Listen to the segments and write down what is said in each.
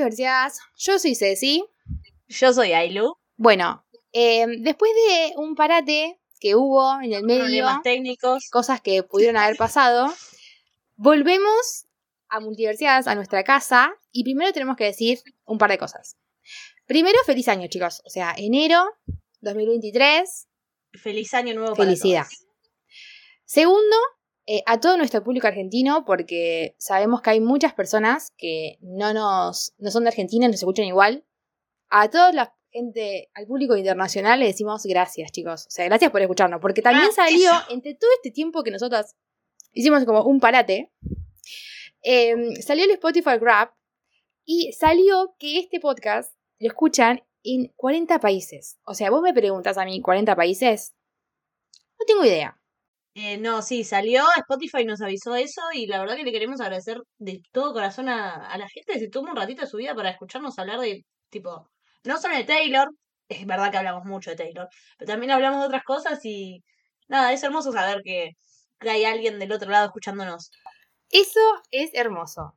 Multiversiadas. Yo soy Ceci. Yo soy Ailu. Bueno, eh, después de un parate que hubo en el medio, Problemas técnicos. cosas que pudieron haber pasado, volvemos a Multiversiadas, a nuestra casa, y primero tenemos que decir un par de cosas. Primero, feliz año, chicos. O sea, enero 2023, Feliz año nuevo para felicidad. todos. Segundo, eh, a todo nuestro público argentino, porque sabemos que hay muchas personas que no nos no son de Argentina, nos escuchan igual. A toda la gente, al público internacional le decimos gracias, chicos. O sea, gracias por escucharnos, porque también salió, entre todo este tiempo que nosotros hicimos como un parate, eh, salió el Spotify Rap y salió que este podcast lo escuchan en 40 países. O sea, vos me preguntas a mí, ¿40 países? No tengo idea. Eh, no, sí, salió, Spotify nos avisó eso y la verdad que le queremos agradecer de todo corazón a, a la gente que se toma un ratito de su vida para escucharnos hablar de, tipo, no solo de Taylor, es verdad que hablamos mucho de Taylor, pero también hablamos de otras cosas y nada, es hermoso saber que, que hay alguien del otro lado escuchándonos. Eso es hermoso.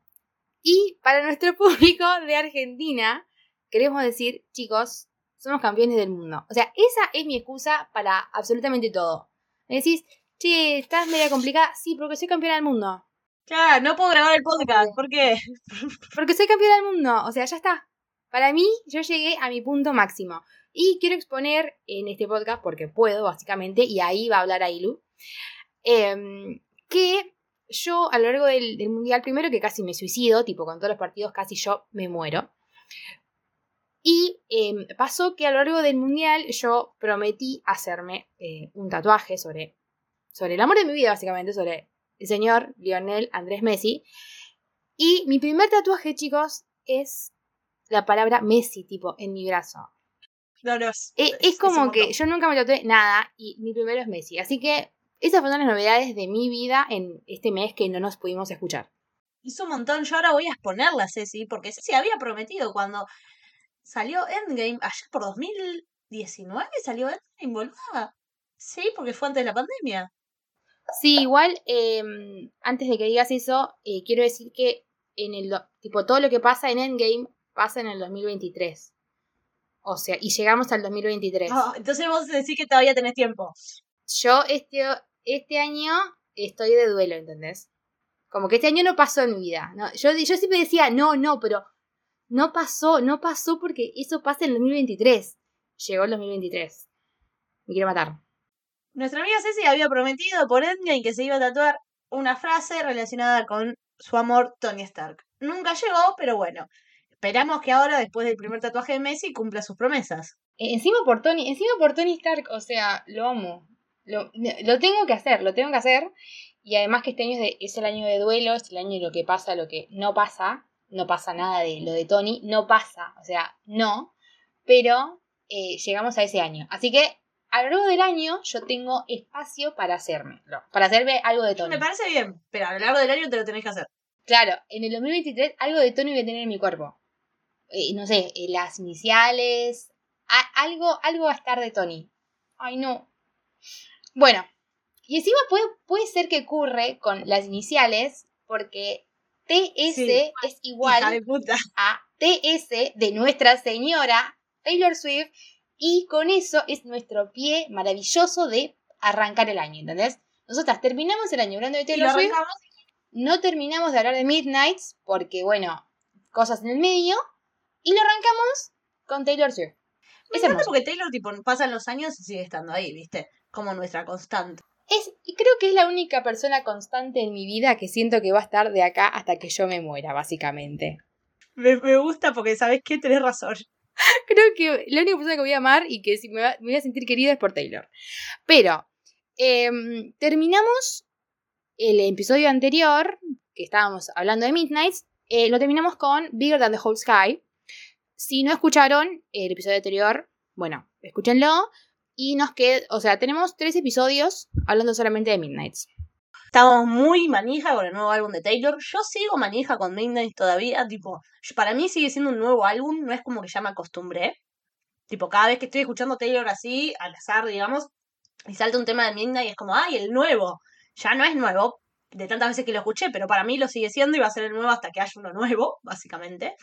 Y para nuestro público de Argentina, queremos decir, chicos, somos campeones del mundo. O sea, esa es mi excusa para absolutamente todo. Me decís, che, estás media complicada. Sí, porque soy campeona del mundo. Claro, no puedo grabar el podcast, ¿por qué? Porque soy campeona del mundo. O sea, ya está. Para mí, yo llegué a mi punto máximo. Y quiero exponer en este podcast, porque puedo, básicamente, y ahí va a hablar Ailu, em, que yo a lo largo del, del mundial, primero que casi me suicido, tipo con todos los partidos casi yo me muero. Y em, pasó que a lo largo del mundial yo prometí hacerme eh, un tatuaje sobre, sobre el amor de mi vida, básicamente, sobre el señor Lionel Andrés Messi. Y mi primer tatuaje, chicos, es la palabra Messi, tipo, en mi brazo. No, no, es, Eh, Es, como que yo nunca me tatué nada y mi primero es Messi. Así que esas fueron las novedades de mi vida en este mes que no nos pudimos escuchar. Hizo un montón, yo ahora voy a exponerla, Ceci, porque Ceci había prometido cuando salió Endgame, allá por 2019 salió Endgame, boluda. Sí, porque fue antes de la pandemia. Sí, igual, eh, antes de que digas eso, eh, quiero decir que en el tipo todo lo que pasa en Endgame pasa en el 2023. O sea, y llegamos al 2023. Ah, entonces vos decís que todavía tenés tiempo. Yo este, este año estoy de duelo, ¿entendés? Como que este año no pasó en mi vida. ¿no? Yo, yo siempre decía, no, no, pero no pasó, no pasó porque eso pasa en el 2023. Llegó el 2023. Me quiero matar. Nuestra amiga Ceci había prometido por Endgame que se iba a tatuar una frase relacionada con su amor Tony Stark. Nunca llegó, pero bueno. Esperamos que ahora, después del primer tatuaje de Messi, cumpla sus promesas. Eh, encima por Tony, encima por Tony Stark, o sea, lo amo. Lo, lo tengo que hacer, lo tengo que hacer. Y además que este año es el año de duelo, es el año de lo que pasa, lo que no pasa. No pasa nada de lo de Tony, no pasa, o sea, no. Pero eh, llegamos a ese año. Así que a lo largo del año yo tengo espacio para hacerme, para hacerme algo de Tony. Me parece bien, pero a lo largo del año te lo tenés que hacer. Claro, en el 2023 algo de Tony voy a tener en mi cuerpo. Eh, no sé, eh, las iniciales, a- algo, algo va a estar de Tony. Ay, no. Bueno, y encima puede, puede ser que ocurre con las iniciales, porque TS Sí. es igual de puta. a TS de Nuestra Señora Taylor Swift, y con eso es nuestro pie maravilloso de arrancar el año, ¿entendés? Nosotras terminamos el año hablando de Taylor lo Swift, no terminamos de hablar de Midnights, porque bueno, cosas en el medio, y lo arrancamos con Taylor Swift. Me Es encanta porque Taylor, tipo, pasan los años y sigue estando ahí, ¿viste? Como nuestra constante. Es, creo que es la única persona constante en mi vida que siento que va a estar de acá hasta que yo me muera, básicamente. Me, me gusta porque, ¿sabes qué? Tenés razón. Creo que la única persona que voy a amar y que si me, voy a sentir querida es por Taylor. Pero em, terminamos el episodio anterior, que estábamos hablando de Midnights, eh, lo terminamos con Bigger Than the Whole Sky. Si no escucharon el episodio anterior, bueno, escúchenlo. Y nos queda, o sea, tenemos tres episodios hablando solamente de Midnights. Estamos muy manija con el nuevo álbum de Taylor. Yo sigo manija con Midnight todavía. Tipo, para mí sigue siendo un nuevo álbum. No es como que ya me acostumbré. Tipo, cada vez que estoy escuchando Taylor así, al azar, digamos, y salta un tema de Midnight, es como, ¡ay, el nuevo! Ya no es nuevo, de tantas veces que lo escuché, pero para mí lo sigue siendo y va a ser el nuevo hasta que haya uno nuevo, básicamente.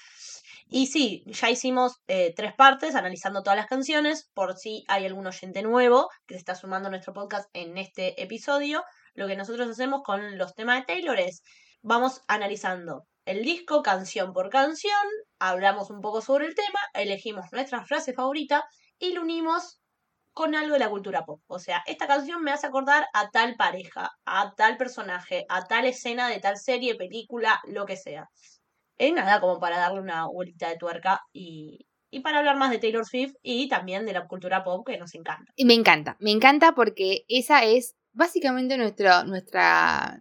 Y sí, ya hicimos eh, tres partes analizando todas las canciones, por si hay algún oyente nuevo que se está sumando a nuestro podcast en este episodio. Lo que nosotros hacemos con los temas de Taylor es, vamos analizando el disco canción por canción, hablamos un poco sobre el tema, elegimos nuestra frase favorita y lo unimos con algo de la cultura pop. O sea, esta canción me hace acordar a tal pareja, a tal personaje, a tal escena de tal serie, película, lo que sea. Es nada como para darle una vuelta de tuerca y, y para hablar más de Taylor Swift y también de la cultura pop que nos encanta. Y me encanta, me encanta porque esa es básicamente nuestro, nuestra,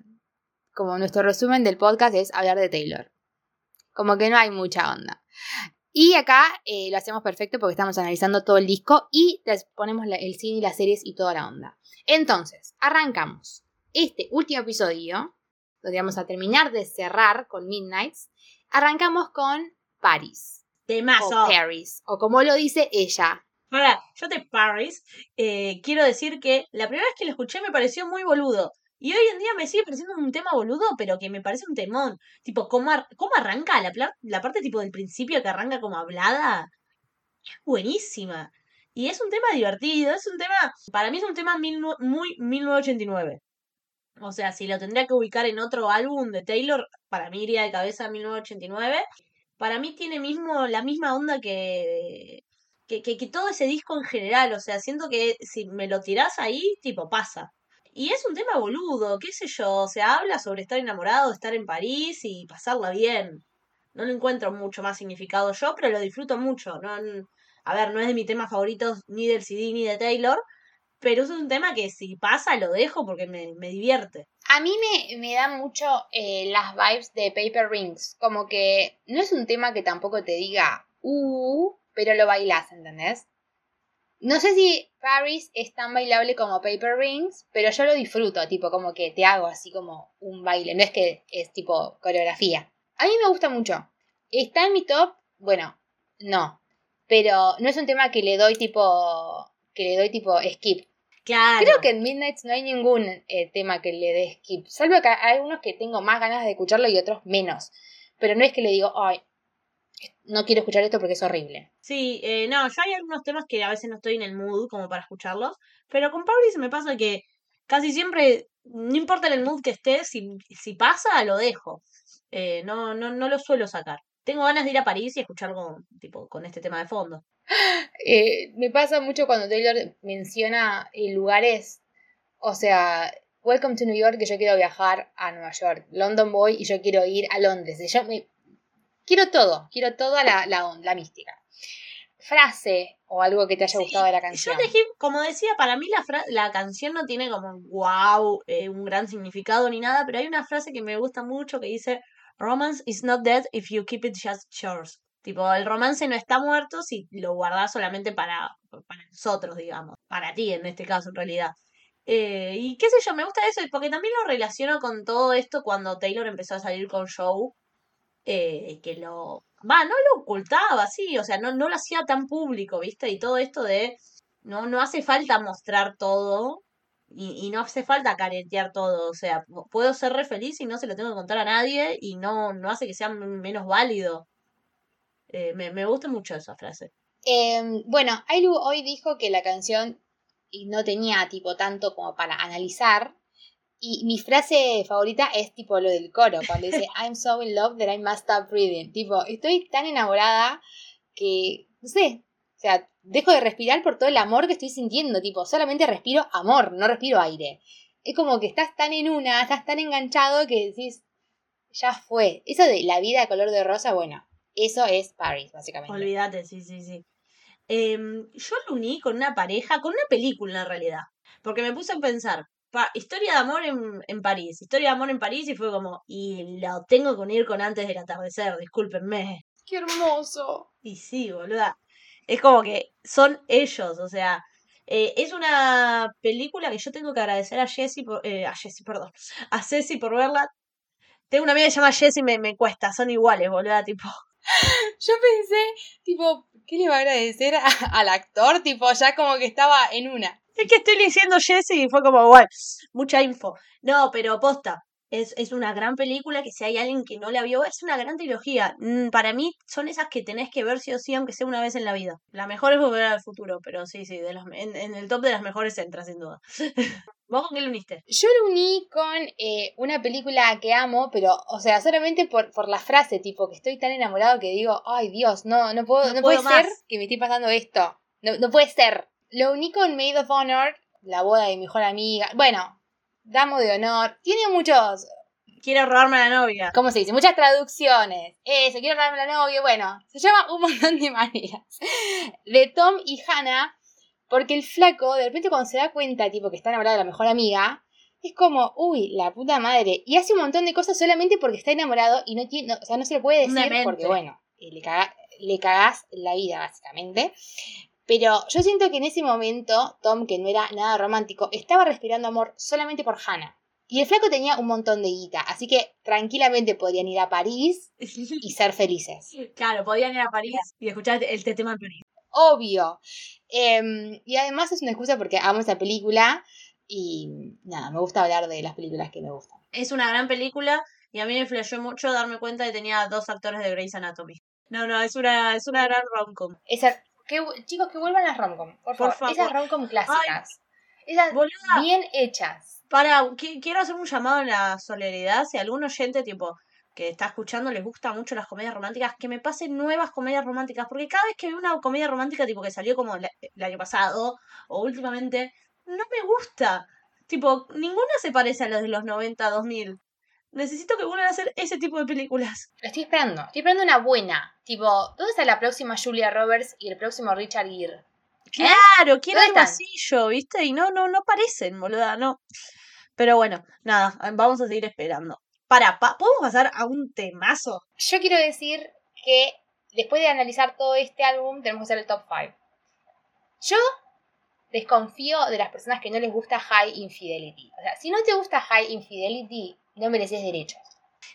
como nuestro resumen del podcast es hablar de Taylor. Como que no hay mucha onda. Y acá eh, lo hacemos perfecto porque estamos analizando todo el disco y les ponemos la- el cine y las series y toda la onda. Entonces, arrancamos este último episodio, donde vamos a terminar de cerrar con Midnights. Arrancamos con Paris, Temazo. o Paris, o como lo dice ella. Ahora, yo de Paris, eh, quiero decir que la primera vez que lo escuché me pareció muy boludo. Y hoy en día me sigue pareciendo un tema boludo, pero que me parece un temón. Tipo, ¿cómo, cómo arranca la, la parte tipo del principio que arranca como hablada? Es buenísima. Y es un tema divertido, es un tema, para mí es un tema mil muy 1989. O sea, si lo tendría que ubicar en otro álbum de Taylor, para mí iría de cabeza a 1989. Para mí tiene mismo la misma onda que, que, que, todo ese disco en general. O sea, siento que si me lo tirás ahí, tipo, pasa. Y es un tema boludo, qué sé yo. O habla sobre estar enamorado, estar en París y pasarla bien. No lo encuentro mucho más significado yo, pero lo disfruto mucho. No, a ver, no es de mis temas favoritos ni del CD ni de Taylor, pero es un tema que si pasa lo dejo porque me, me divierte. A mí me, me da mucho eh, las vibes de Paper Rings. Como que no es un tema que tampoco te diga, uh, pero lo bailás, ¿entendés? No sé si Paris es tan bailable como Paper Rings, pero yo lo disfruto, tipo, como que te hago así como un baile. No es que es tipo coreografía. A mí me gusta mucho. ¿Está en mi top? Bueno, no. Pero no es un tema que le doy tipo. que le doy tipo skip. Claro. Creo que en Midnight no hay ningún eh, tema que le dé skip. Salvo que hay algunos que tengo más ganas de escucharlo y otros menos. Pero no es que le digo, ay, no quiero escuchar esto porque es horrible. Sí, eh, no, yo hay algunos temas que a veces no estoy en el mood como para escucharlos, pero con Paris me pasa que casi siempre, no importa en el mood que esté, si, si pasa, lo dejo. Eh, no, no, no lo suelo sacar. Tengo ganas de ir a París y escucharlo tipo con este tema de fondo. Eh, me pasa mucho cuando Taylor menciona eh, lugares, o sea, Welcome to New York, que yo quiero viajar a Nueva York. London Boy y yo quiero ir a Londres. Y yo me... Quiero todo, quiero toda la, la, la mística. Frase o algo que te haya gustado de la Yo canción. elegí, como decía, para mí la, fra- la canción no tiene como un wow, eh, un gran significado ni nada, pero hay una frase que me gusta mucho que dice, Romance is not dead if you keep it just yours. Tipo, el romance no está muerto si lo guardás solamente para, para nosotros, digamos. Para ti, en este caso, en realidad. Eh, y qué sé yo, me gusta eso, porque también lo relaciono con todo esto cuando Taylor empezó a salir con Show, eh, que lo... Va, no lo ocultaba, sí, o sea, no, no lo hacía tan público, ¿viste? Y todo esto de... No, no hace falta mostrar todo y, y no hace falta caretear todo, o sea, pu- puedo ser re feliz y no se lo tengo que contar a nadie y no, no hace que sea menos válido. Eh, me, me gusta mucho esa frase. Eh, bueno, Ailu hoy dijo que la canción no tenía tipo tanto como para analizar. Y mi frase favorita es tipo lo del coro, cuando dice I'm so in love that I must stop breathing. Tipo, estoy tan enamorada que, no sé, o sea, dejo de respirar por todo el amor que estoy sintiendo. Tipo, solamente respiro amor, no respiro aire. Es como que estás tan en una, estás tan enganchado que decís, ya fue. Eso de la vida de color de rosa, bueno, eso es Paris, básicamente. Olvídate, sí, sí, sí. Em, yo lo uní con una pareja, con una película en realidad. Porque me puse a pensar, pa- historia de amor en, en París, historia de amor en París y fue como, y lo tengo que unir con antes del atardecer, discúlpenme. ¡Qué hermoso! Y sí, boluda. Es como que son ellos, o sea, eh, es una película que yo tengo que agradecer a Jessie, por, eh, a Jessie, perdón, a Ceci por verla. Tengo una amiga que se llama Jessie y me, me cuesta, son iguales, boluda, tipo. Yo pensé, tipo, ¿qué le va a agradecer a- al actor? Tipo, ya como que estaba en una. Es que estoy diciendo Jessie y fue como, igual, mucha info. No, pero posta. Es, es una gran película que si hay alguien que no la vio, es una gran trilogía. Mm, Para mí son esas que tenés que ver sí o sí, aunque sea una vez en la vida. La mejor es Volver al Futuro, pero sí, sí, de las, en, en el top de las mejores entra, sin duda. ¿Vos con qué lo uniste? Yo lo uní con eh, una película que amo, pero, o sea, solamente por, por la frase, tipo, que estoy tan enamorado que digo, ay Dios, no, no puedo, No no, puedo puede ser que me esté pasando esto. No, no puede ser. Lo uní con Maid of Honor, la boda de mi mejor amiga. Bueno, Damo de Honor. Tiene muchos, Quiero robarme a la novia. ¿cómo se dice? Muchas traducciones. Eso, quiero darme la novia. Bueno, se llama un montón de maneras. De Tom y Hannah, porque el flaco, de repente cuando se da cuenta, tipo, que está enamorado de la mejor amiga, es como, uy, la puta madre. Y hace un montón de cosas solamente porque está enamorado y no tiene, no- o sea, no se le puede decir porque, bueno, eh, le, caga- le cagás la vida, básicamente. Pero yo siento que en ese momento, Tom, que no era nada romántico, estaba respirando amor solamente por Hannah. Y el flaco tenía un montón de guita, así que tranquilamente podrían ir a París y ser felices. claro, podían ir a París y escuchar este tema en París. Obvio. Em, y además es una excusa porque amo esa película y nada, me gusta hablar de las películas que me gustan. Es una gran película y a mí me flasheó mucho darme cuenta que tenía dos actores de Grey's Anatomy. No, no, es una, es una gran rom-com. Esa, que, chicos, que vuelvan las romcom, por Por favor. favor. Esas romcom clásicas. Esas Boluda, bien hechas. Para, qui- quiero hacer un llamado a la solidaridad. Si algún oyente, tipo, que está escuchando, les gustan mucho las comedias románticas, que me pasen nuevas comedias románticas. Porque cada vez que veo una comedia romántica, tipo, que salió como la- el año pasado o últimamente, no me gusta. Tipo, ninguna se parece a las de los 90, 2000. Necesito que vuelvan a hacer ese tipo de películas. Lo estoy esperando. Estoy esperando una buena. Tipo, ¿dónde está la próxima Julia Roberts y el próximo Richard Gere? Claro, quiero ¿Dónde algo así yo, ¿viste? Y no, no, no parecen, boluda, no. Pero bueno, nada, vamos a seguir esperando. Para, pa- ¿podemos pasar a un temazo? Yo quiero decir que después de analizar todo este álbum, tenemos que hacer el top 5. Yo desconfío de las personas que no les gusta High Infidelity. O sea, si no te gusta High Infidelity, no mereces derechos.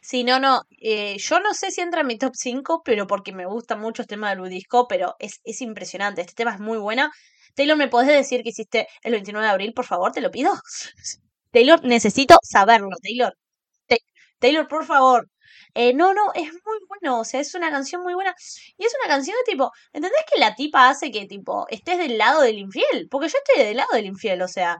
Sí, no, no, eh, yo no sé si entra en mi top 5, pero porque me gusta mucho el tema del budisco, pero es, es impresionante, este tema es muy bueno. Taylor, ¿me podés decir que hiciste el 29 de abril, por favor? Te lo pido. Taylor, necesito saberlo, Taylor. Ta- Taylor, por favor. Eh, no, no, es muy bueno, o sea, es una canción muy buena. Y es una canción de tipo, ¿entendés que la tipa hace que, tipo, estés del lado del infiel? Porque yo estoy del lado del infiel, o sea,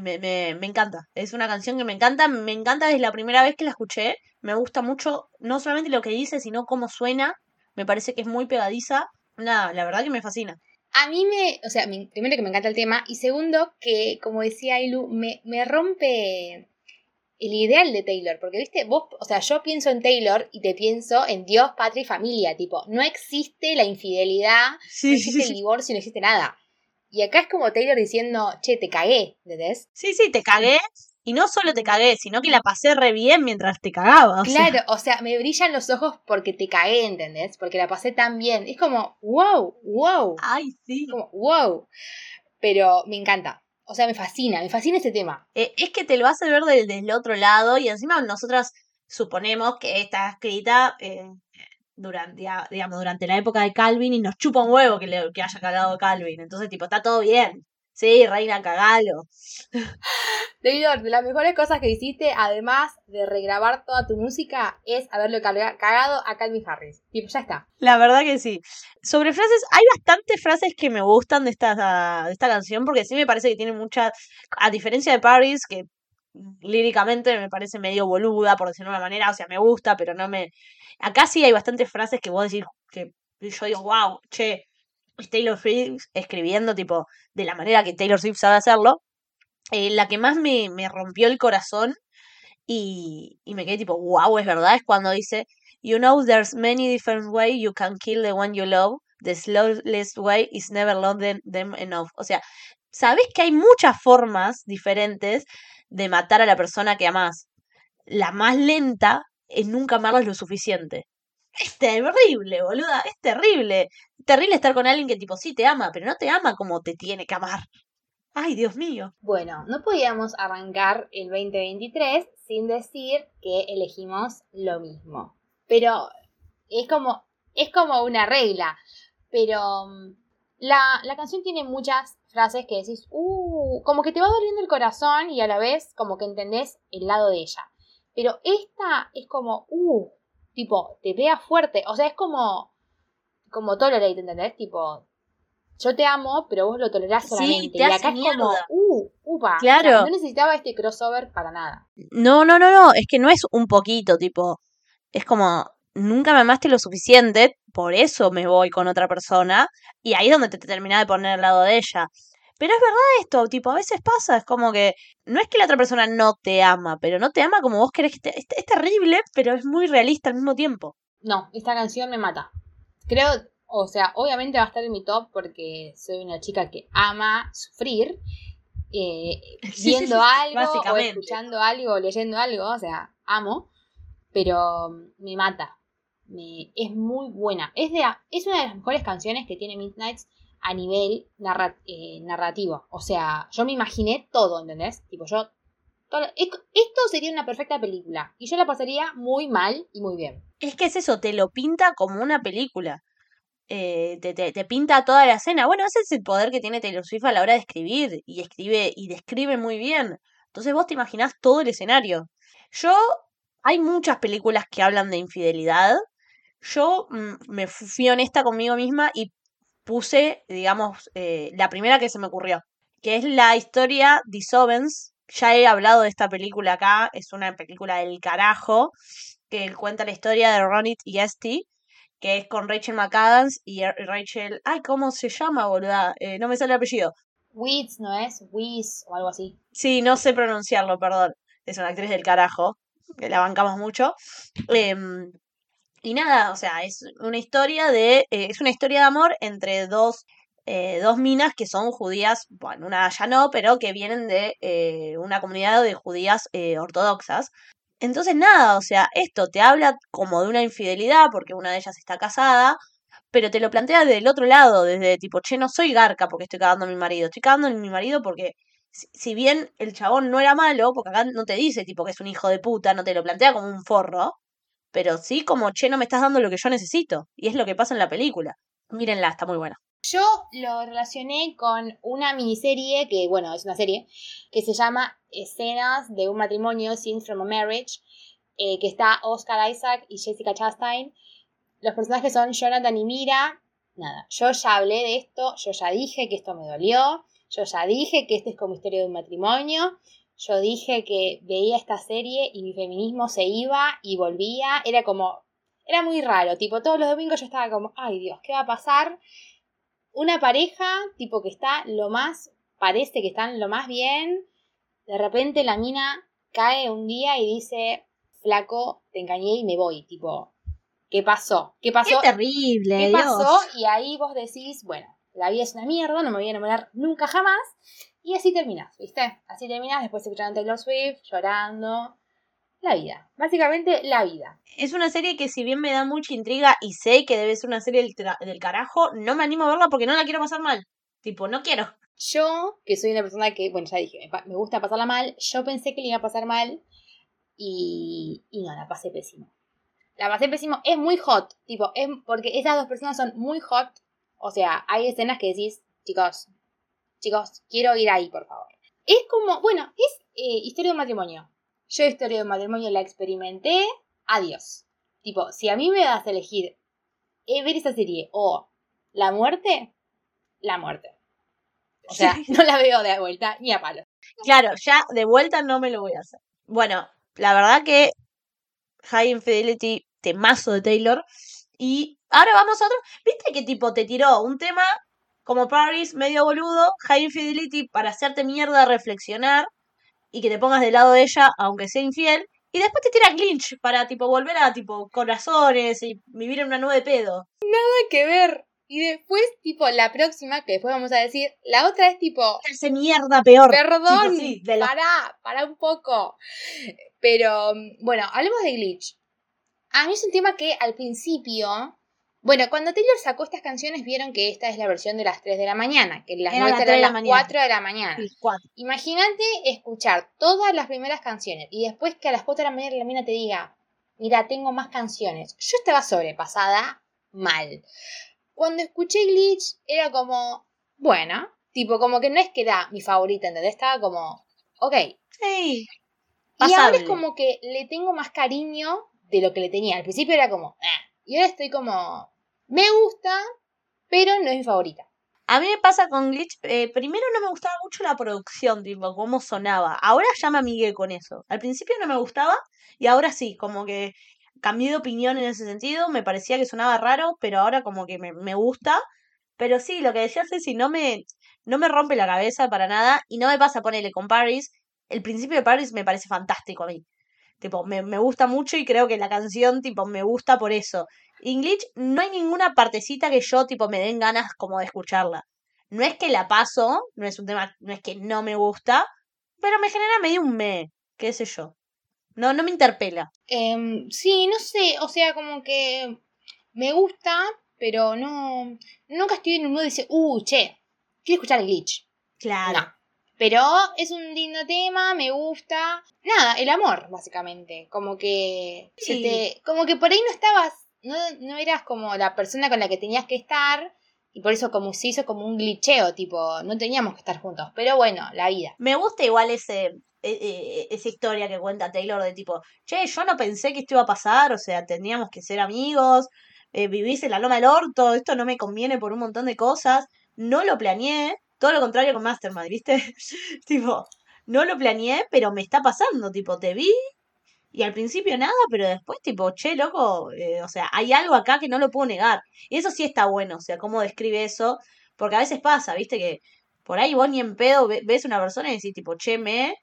me, me, me encanta. Es una canción que me encanta, me encanta desde la primera vez que la escuché. Me gusta mucho, no solamente lo que dice, sino cómo suena. Me parece que es muy pegadiza. Nada, la verdad que me fascina. A mí me, o sea, me- primero que me encanta el tema y segundo que, como decía Ailu, me, me rompe el ideal de Taylor, porque viste, vos, o sea, yo pienso en Taylor y te pienso en Dios, patria y familia, tipo, no existe la infidelidad, no Sí, existe el divorcio, no existe nada. Y acá es como Taylor diciendo, che, te cagué, ¿entendés? Sí, sí, te cagué. Y no solo te cagué, sino que la pasé re bien mientras te cagaba. o sea. Claro, o sea, me brillan los ojos porque te cagué, ¿entendés? Porque la pasé tan bien. Es como, wow, wow. Ay, sí. Como, wow. Pero me encanta. O sea, me fascina, me fascina este tema. Eh, es que te lo hace ver del, del otro lado y encima nosotras suponemos que está escrita eh, durante, digamos, durante la época de Calvin y nos chupa un huevo que, le, que haya cagado Calvin. Entonces, tipo, está todo bien. Sí, reina, cagalo. Taylor, de las mejores cosas que hiciste, además de regrabar toda tu música, es haberlo cagado a Calvin Harris. Tipo, ya está. La verdad que sí. Sobre frases, hay bastantes frases que me gustan de esta, de esta canción porque sí me parece que tiene muchas, a diferencia de Paris, que líricamente me parece medio boluda, por decirlo de una manera, o sea, me gusta, pero no me... Acá sí hay bastantes frases que vos decís que yo digo, wow, che, Taylor Swift escribiendo tipo de la manera que Taylor Swift sabe hacerlo. Eh, la que más me, me rompió el corazón y, y me quedé tipo, wow, es verdad, es cuando dice, You know there's many different ways you can kill the one you love. The slowest way is never love them, enough. O sea, sabes que hay muchas formas diferentes de matar a la persona que amás. La más lenta es nunca amarlos lo suficiente. Es terrible, boluda, es terrible. Terrible estar con alguien que tipo sí te ama, pero no te ama como te tiene que amar. Ay, Dios mío. Bueno, no podíamos arrancar el 2023 sin decir que elegimos lo mismo. Pero es como, es como una regla. Pero mm, la, la canción tiene muchas frases que decís, uh, como que te va doliendo el corazón y a la vez como que entendés el lado de ella. Pero esta es como, uh, tipo, te pega fuerte. O sea, es como, como tolerate, ¿entendés? Tipo, yo te amo, pero vos lo tolerás Sí, solamente. te y acá es como, uh, upa. Claro. O sea, no necesitaba este crossover para nada. No, no, no, no, es que no es un poquito, tipo, es como, nunca me amaste lo suficiente, por eso me voy con otra persona, y ahí es donde te, te de poner al lado de ella. Pero es verdad esto, tipo, a veces pasa, es como que no es que la otra persona no te ama, pero no te ama como vos querés que te... Es, es terrible, pero es muy realista al mismo tiempo. No, esta canción me mata. Creo, o sea, obviamente va a estar en mi top porque soy una chica que ama sufrir. eh, viendo algo, o escuchando algo, o leyendo algo, o sea, amo. Pero me mata. Me, es muy buena. Es, de, es una de las mejores canciones que tiene Midnights a nivel eh, narrativo. O sea, yo me imaginé todo, ¿entendés? Tipo, yo. todo- es- esto sería una perfecta película. Y yo la pasaría muy mal y muy bien. Es que es eso, te lo pinta como una película. Eh, te, te, te pinta toda la escena. Bueno, ese es el poder que tiene Taylor Swift a la hora de escribir. Y escribe, y describe muy bien. Entonces vos te imaginás todo el escenario. Yo, hay muchas películas que hablan de infidelidad. Yo mm, me fu- fui honesta conmigo misma y puse, digamos, eh, la primera que se me ocurrió. Que es la historia Dissolvence. Ya he hablado de esta película acá. Es una película del carajo que cuenta la historia de Ronit y Esty, que es con Rachel McAdams y Rachel. Ay, ¿cómo se llama, boluda? Eh, no me sale el apellido. Wiz, ¿no es? Wiz o algo así. Sí, no sé pronunciarlo, perdón. Es una actriz del carajo, que la bancamos mucho. Em, y nada, o sea, es una historia de. eh, es una historia de amor entre dos. eh, dos minas que son judías, bueno, una ya no, pero que vienen de eh, una comunidad de judías eh, ortodoxas. Entonces, nada, o sea, esto te habla como de una infidelidad, porque una de ellas está casada, pero te lo plantea del otro lado, desde tipo, che, no soy garca porque estoy cagando a mi marido, estoy cagando a mi marido porque si, si bien el chabón no era malo, porque acá no te dice tipo que es un hijo de puta, no te lo plantea como un forro, pero sí como, che, no me estás dando lo que yo necesito. Y es lo que pasa en la película. Mírenla, está muy buena. Yo lo relacioné con una miniserie que, bueno, es una serie, que se llama Escenas de un matrimonio, Scenes from a Marriage, eh, que está Oscar Isaac y Jessica Chastain. Los personajes son Jonathan y Mira. Nada, yo ya hablé de esto, yo ya dije que esto me dolió, yo ya dije que este es como historia de un matrimonio, yo dije que veía esta serie y mi feminismo se iba y volvía, era como, era muy raro, tipo todos los domingos yo estaba como, ay Dios, ¿qué va a pasar? una pareja, tipo que está lo más, parece que están lo más bien, de repente la mina cae un día y dice, flaco, te engañé y me voy, tipo, ¿qué pasó? ¿Qué Qué pasó? terrible, ¿Qué Dios. pasó? Y ahí vos decís, bueno, la vida es una mierda, no me voy a enamorar nunca jamás, y así terminás, ¿viste? Así terminás, después escuchando Taylor Swift, llorando, la vida, básicamente la vida. Es una serie que si bien me da mucha intriga y sé que debe ser una serie del, del carajo, no me animo a verla porque no la quiero pasar mal. Tipo, no quiero. Yo, que soy una persona que, bueno, ya dije, me gusta pasarla mal, yo pensé que le iba a pasar mal y, y no, la pasé pésimo. La pasé pésimo, es muy hot, tipo, es porque esas dos personas son muy hot, o sea, hay escenas que decís, chicos, chicos, quiero ir ahí, por favor. Es como, bueno, es eh, historia de matrimonio. Yo historia de matrimonio la experimenté, adiós. Tipo, si a mí me das a elegir eh, ver esa serie o la muerte, la muerte. O sea, no la veo de vuelta ni a palo. Claro, ya de vuelta no me lo voy a hacer. Bueno, la verdad que High Infidelity, temazo de Taylor. Y ahora vamos a otro. ¿Viste que tipo te tiró un tema como Paris, medio boludo, High Infidelity para hacerte mierda, reflexionar y que te pongas del lado de ella, aunque sea infiel? Y después te tira Glitch para tipo volver a tipo corazones y vivir en una nube de pedo. Nada que ver. Y después, tipo, la próxima, que después vamos a decir, la otra es tipo, hace mierda peor. perdón, Tipo, sí, de la- pará, pará un poco. Pero, bueno, hablemos de Glitch. A mí es un tema que al principio, bueno, cuando Taylor sacó estas canciones vieron que esta es la versión de las 3 de la mañana, que las Era las nuestras 3 de eran la las mañana. 4 de la mañana. Sí. Imagínate escuchar todas las primeras canciones y después que a las 4 de la mañana la mina te diga, mira, tengo más canciones. Yo estaba sobrepasada mal. Cuando escuché Glitch era como, bueno, tipo como que no es que era mi favorita, ¿entendés? Estaba como, ok. Sí. Y ahora es como que le tengo más cariño de lo que le tenía. Al principio era como, "Ah". Y ahora estoy como, me gusta, pero no es mi favorita. A mí me pasa con Glitch, eh, primero no me gustaba mucho la producción, tipo, cómo sonaba. Ahora ya me amigué con eso. Al principio no me gustaba y ahora sí, como que cambié de opinión en ese sentido. Me parecía que sonaba raro, pero ahora como que me, me gusta. Pero sí, lo que decías es si no me, no me rompe la cabeza para nada y no me pasa ponerle con Paris. El principio de Paris me parece fantástico a mí. Tipo, me, me gusta mucho y creo que la canción, tipo, me gusta por eso. En Glitch no hay ninguna partecita que yo, tipo, me den ganas como de escucharla. No es que la paso, no es un tema, no es que no me gusta, pero me genera medio un me, qué sé yo. No, no me interpela. Em, sí, no sé, o sea, como que me gusta, pero no, nunca estoy en un modo de decir, uh, che, quiero escuchar el glitch. Claro. No. Pero es un lindo tema, me gusta. Nada, el amor, básicamente. Como que. se Sí. te- como que por ahí no estabas. No, no eras como la persona con la que tenías que estar. Y por eso como se hizo como un glitcheo, tipo, no teníamos que estar juntos. Pero bueno, la vida. Me gusta igual ese, e- e- esa historia que cuenta Taylor de tipo, che, yo no pensé que esto iba a pasar, o sea, teníamos que ser amigos, eh, vivís en la loma del orto, esto no me conviene por un montón de cosas, no lo planeé, todo lo contrario con Mastermind, ¿viste? tipo, no lo planeé, pero me está pasando, tipo, te vi y al principio nada, pero después tipo, che, loco, eh, o sea, hay algo acá que no lo puedo negar. Y eso sí está bueno, o sea, cómo describe eso, porque a veces pasa, ¿viste? Que por ahí vos ni en pedo ve- ves una persona y decís tipo, che, me...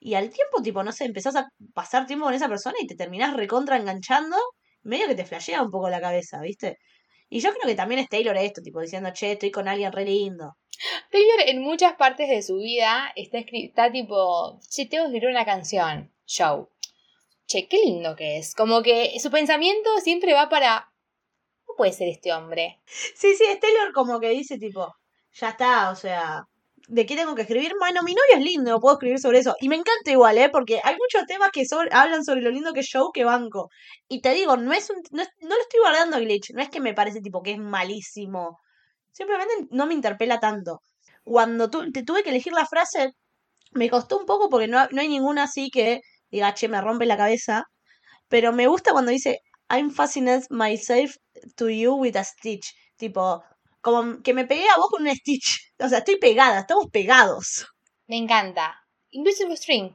Y al tiempo, tipo, no sé, empezás a pasar tiempo con esa persona y te terminás recontra enganchando, medio que te flashea un poco la cabeza, ¿viste? Y yo creo que también es Taylor esto, tipo, diciendo, che, estoy con alguien re lindo. Taylor en muchas partes de su vida está, está tipo, che, tengo que escribir una canción. Show. Che, qué lindo que es. Como que su pensamiento siempre va para. No puede ser este hombre. Sí, sí, es Taylor como que dice, tipo, ya está, o sea, ¿de qué tengo que escribir? Bueno, mi novio es lindo, puedo escribir sobre eso. Y me encanta igual, ¿eh? Porque hay muchos temas que sobre- hablan sobre lo lindo que es Joe que banco. Y te digo, no es un, no, no lo estoy guardando Glitch, no es que me parece tipo que es malísimo. Simplemente no me interpela tanto. Cuando tu- te tuve que elegir la frase, me costó un poco porque no, no hay ninguna así que diga, che, me rompe la cabeza. Pero me gusta cuando dice, I'm fascinated myself to you with a stitch. Tipo, como que me pegué a vos con un stitch. O sea, estoy pegada, estamos pegados. Me encanta. Invisible String.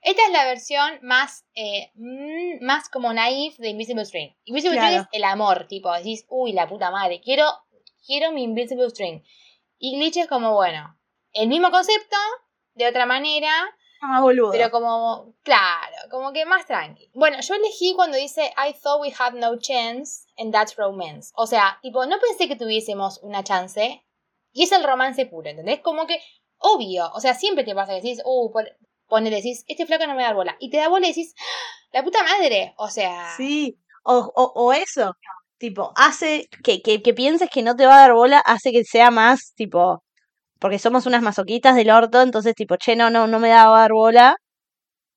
Esta es la versión más, eh, mm, más como naive de Invisible String. Invisible String es el amor, tipo, decís, uy, la puta madre, quiero, quiero mi Invisible String. Y Glitch es como, bueno, el mismo concepto, de otra manera, Ah, boludo. pero como, claro, como que más tranqui. Bueno, yo elegí cuando dice I thought we had no chance and that's romance. O sea, tipo, no pensé que tuviésemos una chance y es el romance puro, ¿entendés? Como que, obvio, o sea, siempre te pasa que decís, uh, pon- ponele, decís, este flaco no me da bola. Y te da bola y decís, "Ah, la puta madre, o sea, Sí, o, o, o eso. Tipo, hace que, que, que pienses que no te va a dar bola, hace que sea más, tipo, porque somos unas masoquitas del orto, entonces, tipo, che, no, no, no me da a dar bola,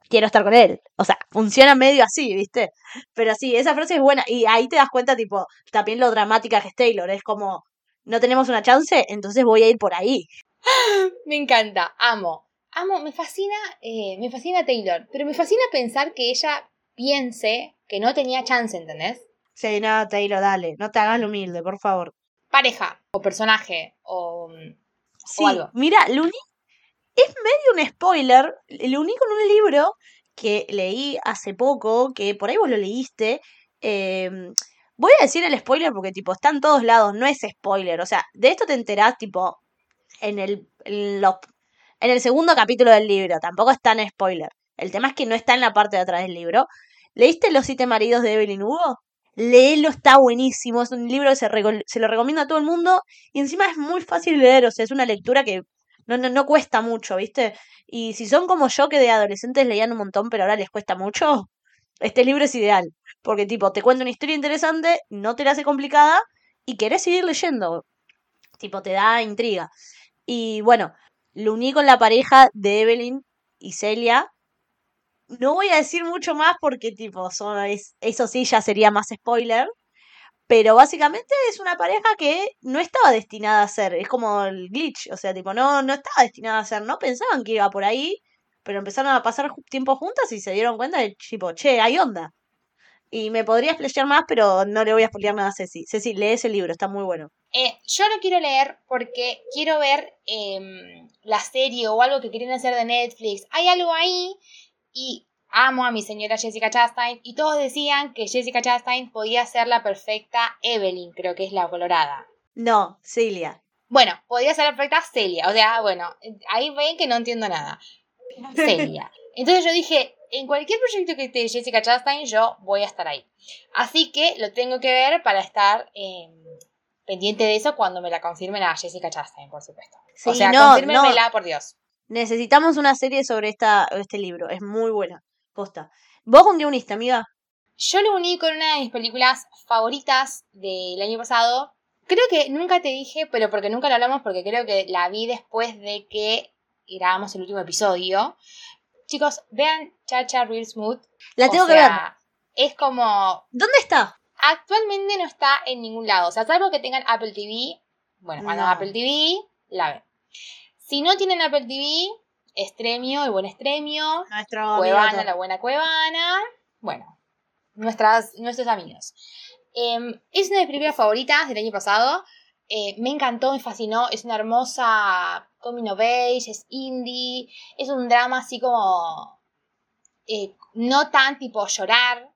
quiero estar con él. O sea, funciona medio así, ¿viste? Pero sí, esa frase es buena. Y ahí te das cuenta, tipo, también lo dramática que es Taylor. Es como, no tenemos una chance, entonces voy a ir por ahí. me encanta, amo. Amo, me fascina, eh, me fascina Taylor, pero me fascina pensar que ella piense que no tenía chance, ¿entendés? Sí, no, Taylor, dale, no te hagas lo humilde, por favor. pareja o personaje o, mm, Sí, mira, lo, uni- es medio un spoiler. Lo único en un libro que leí hace poco, que por ahí vos lo leíste. em, voy a decir el spoiler porque, tipo, está en todos lados, no es spoiler. O sea, de esto te enterás, tipo, en el, en en el segundo capítulo del libro. Tampoco es tan spoiler. El tema es que no está en la parte de atrás del libro. ¿Leíste Los siete maridos de Evelyn Hugo? Léelo, está buenísimo. Es un libro que se, se lo recomiendo a todo el mundo. Y encima es muy fácil leer. O sea, es una lectura que no, no, no cuesta mucho, ¿viste? Y si son como yo, que de adolescentes leían un montón, pero ahora les cuesta mucho, este libro es ideal. Porque, tipo, te cuenta una historia interesante, no te la hace complicada y querés seguir leyendo. Tipo, te da intriga. Y bueno, lo único en la pareja de Evelyn y Celia. No voy a decir mucho más porque, tipo, son, es- eso sí ya sería más spoiler. Pero básicamente es una pareja que no estaba destinada a ser. Es como el glitch. O sea, tipo, no, no estaba destinada a ser. No pensaban que iba por ahí. Pero empezaron a pasar tiempo juntas y se dieron cuenta de, tipo, che, hay onda. Y me podría explayar más, pero no le voy a spoilear nada a Ceci. Ceci, lee ese libro, está muy bueno. Eh, yo lo quiero leer porque quiero ver em, la serie o algo que quieren hacer de Netflix. Hay algo ahí y amo a mi señora Jessica Chastain y todos decían que Jessica Chastain podía ser la perfecta Evelyn, creo que es la colorada. No, Celia. Bueno, podría ser la perfecta Celia, o sea, bueno, ahí ven que no entiendo nada. Celia. Entonces yo dije, en cualquier proyecto que esté Jessica Chastain, yo voy a estar ahí. Así que lo tengo que ver para estar em, pendiente de eso cuando me la confirmen a Jessica Chastain, por supuesto. o Sí, sea, no, confírmenmela, por Dios. Necesitamos una serie sobre esta, este libro. Es muy buena. Posta. ¿Vos con qué uniste, amiga? Yo lo uní con una de mis películas favoritas del año pasado. Creo que nunca te dije, pero porque nunca lo hablamos, porque creo que la vi después de que grabamos el último episodio. Chicos, vean Chacha Real Smooth. La O tengo que ver. Es como. ¿Dónde está? Actualmente no está en ningún lado. O sea, salvo que tengan Apple TV. Bueno, cuando No. Apple TV, la ven. Si no tienen Apple TV, Estremio, el buen Estremio. Nuestro Cuevana, la buena Cuevana. Bueno, nuestras, nuestros amigos. Em, es una de mis películas favoritas del año pasado. Eh, me encantó, me fascinó. Es una hermosa coming of age, es indie. Es un drama así como. eh, no tan tipo llorar.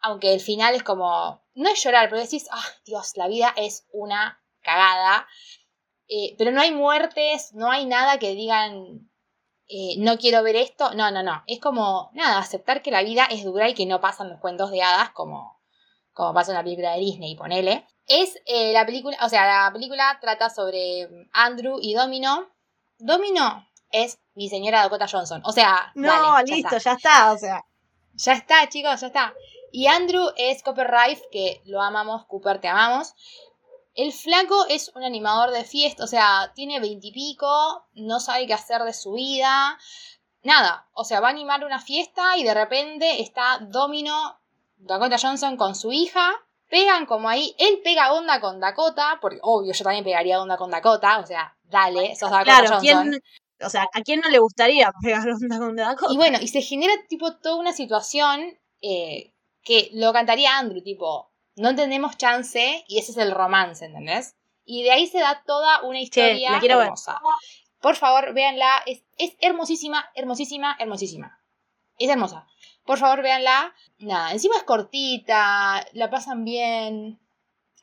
Aunque el final es como. No es llorar, pero decís, ah, Dios, la vida es una cagada. Eh, pero no hay muertes, no hay nada que digan eh, no quiero ver esto. No, no, no. Es como, nada, aceptar que la vida es dura y que no pasan los cuentos de hadas como, como pasa en la película de Disney, ponele. Es eh, la película, o sea, la película trata sobre Andrew y Domino. Domino es mi señora Dakota Johnson. O sea, No, dale, ya listo, está. ya está. O sea, Ya está, chicos, ya está. Y Andrew es Cooper Rife, que lo amamos, Cooper, te amamos. El flaco es un animador de fiesta, o sea, tiene veintipico, no sabe qué hacer de su vida. Nada, o sea, va a animar una fiesta y de repente está Domino, Dakota Johnson con su hija. Pegan como ahí, él pega onda con Dakota, porque obvio yo también pegaría onda con Dakota, o sea, dale, sos Dakota claro, Johnson. ¿quién, o sea, ¿a quién no le gustaría pegar onda con Dakota? Y bueno, y se genera tipo toda una situación eh, que lo cantaría Andrew, tipo, no tenemos chance y ese es el romance, ¿entendés? Y de ahí se da toda una historia la quiero ver. hermosa. Por favor, véanla, es, es hermosísima, hermosísima, hermosísima. Es hermosa. Por favor, véanla. Nada, encima es cortita, la pasan bien.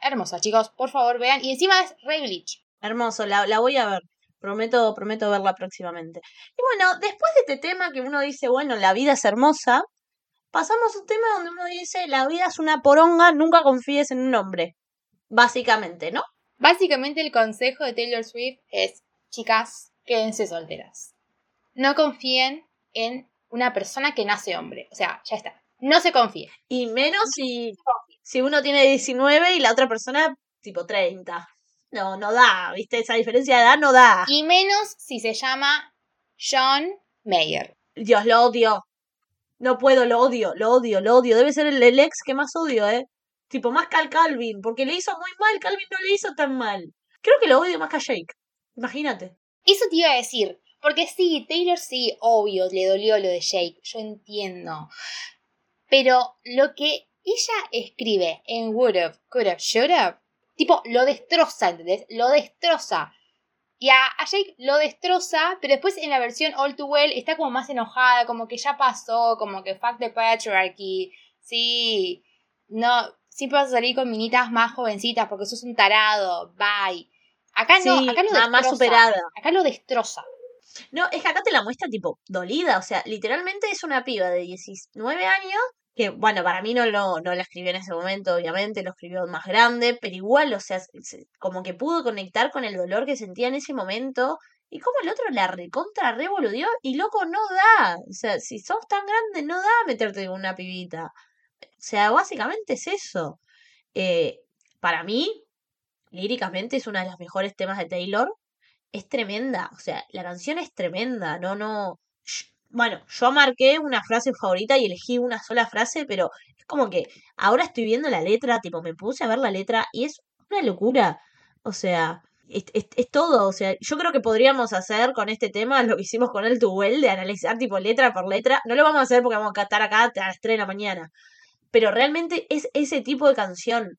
Hermosa, chicos, por favor, vean. Y encima es Ray Bleach. Hermoso, la, la voy a ver. Prometo, prometo verla próximamente. Y bueno, después de este tema que uno dice, bueno, la vida es hermosa, pasamos a un tema donde uno dice, la vida es una poronga, nunca confíes en un hombre. Básicamente, ¿no? Básicamente el consejo de Taylor Swift es, chicas, quédense solteras. No confíen en una persona que nace hombre. O sea, ya está. No se confíen. Y menos si, si uno tiene 19 y la otra persona tipo 30. No, no da, ¿viste? Esa diferencia de edad no da. Y menos si se llama John Mayer. Dios, lo odio. No puedo, lo odio, lo odio, lo odio. Debe ser el, ex que más odio, ¿eh? Tipo, más que al Calvin, porque le hizo muy mal, Calvin no le hizo tan mal. Creo que lo odio más que a Jake. Imagínate. Eso te iba a decir. Porque sí, Taylor sí, obvio, le dolió lo de Jake. Yo entiendo. Pero lo que ella escribe en Would Have, Could Have, tipo, lo destroza, ¿entendés? Lo destroza. Y a, a Jake lo destroza, pero después en la versión All Too Well está como más enojada, como que ya pasó, como que fuck the patriarchy. Sí, no, siempre vas a salir con minitas más jovencitas porque sos un tarado, bye. Acá no, acá lo destroza. más superada. Acá lo destroza. No, es que acá te la muestra tipo dolida, o sea, literalmente es una piba de 19 años, que bueno, para mí no lo no la escribió en ese momento, obviamente, lo escribió más grande, pero igual, o sea, se- como que pudo conectar con el dolor que sentía en ese momento, y como el otro la recontra revoludió, y loco, no da, o sea, si sos tan grande, no da meterte con una pibita. O sea, básicamente es eso. Eh, para mí, líricamente es uno de los mejores temas de Taylor es tremenda, o sea, la canción es tremenda, no, no. Bueno, yo marqué una frase favorita y elegí una sola frase, pero es como que ahora estoy viendo la letra, tipo, me puse a ver la letra y es una locura. O sea, es, es- es todo. O sea, yo creo que podríamos hacer con este tema lo que hicimos con el Tuwell, de analizar tipo letra por letra. No lo vamos a hacer porque vamos a estar acá a las 3 de la mañana. Pero realmente es ese tipo de canción.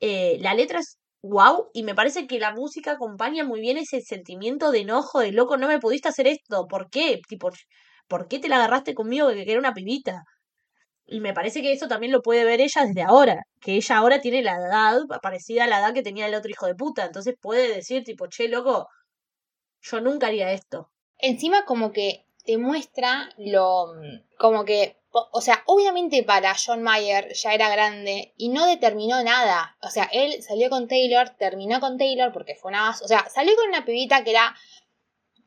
Eh, la letra es wow y me parece que la música acompaña muy bien ese sentimiento de enojo, de loco, no me pudiste hacer esto, ¿por qué? Tipo, ¿por qué te la agarraste conmigo que era una pibita? Y me parece que eso también lo puede ver ella desde ahora, que ella ahora tiene la edad parecida a la edad que tenía el otro hijo de puta, entonces puede decir tipo, che, loco, yo nunca haría esto. Encima como que te muestra lo... como que... o- O sea, obviamente para John Mayer ya era grande y no determinó nada. O sea, él salió con Taylor, terminó con Taylor porque fue una... O sea, salió con una pibita que era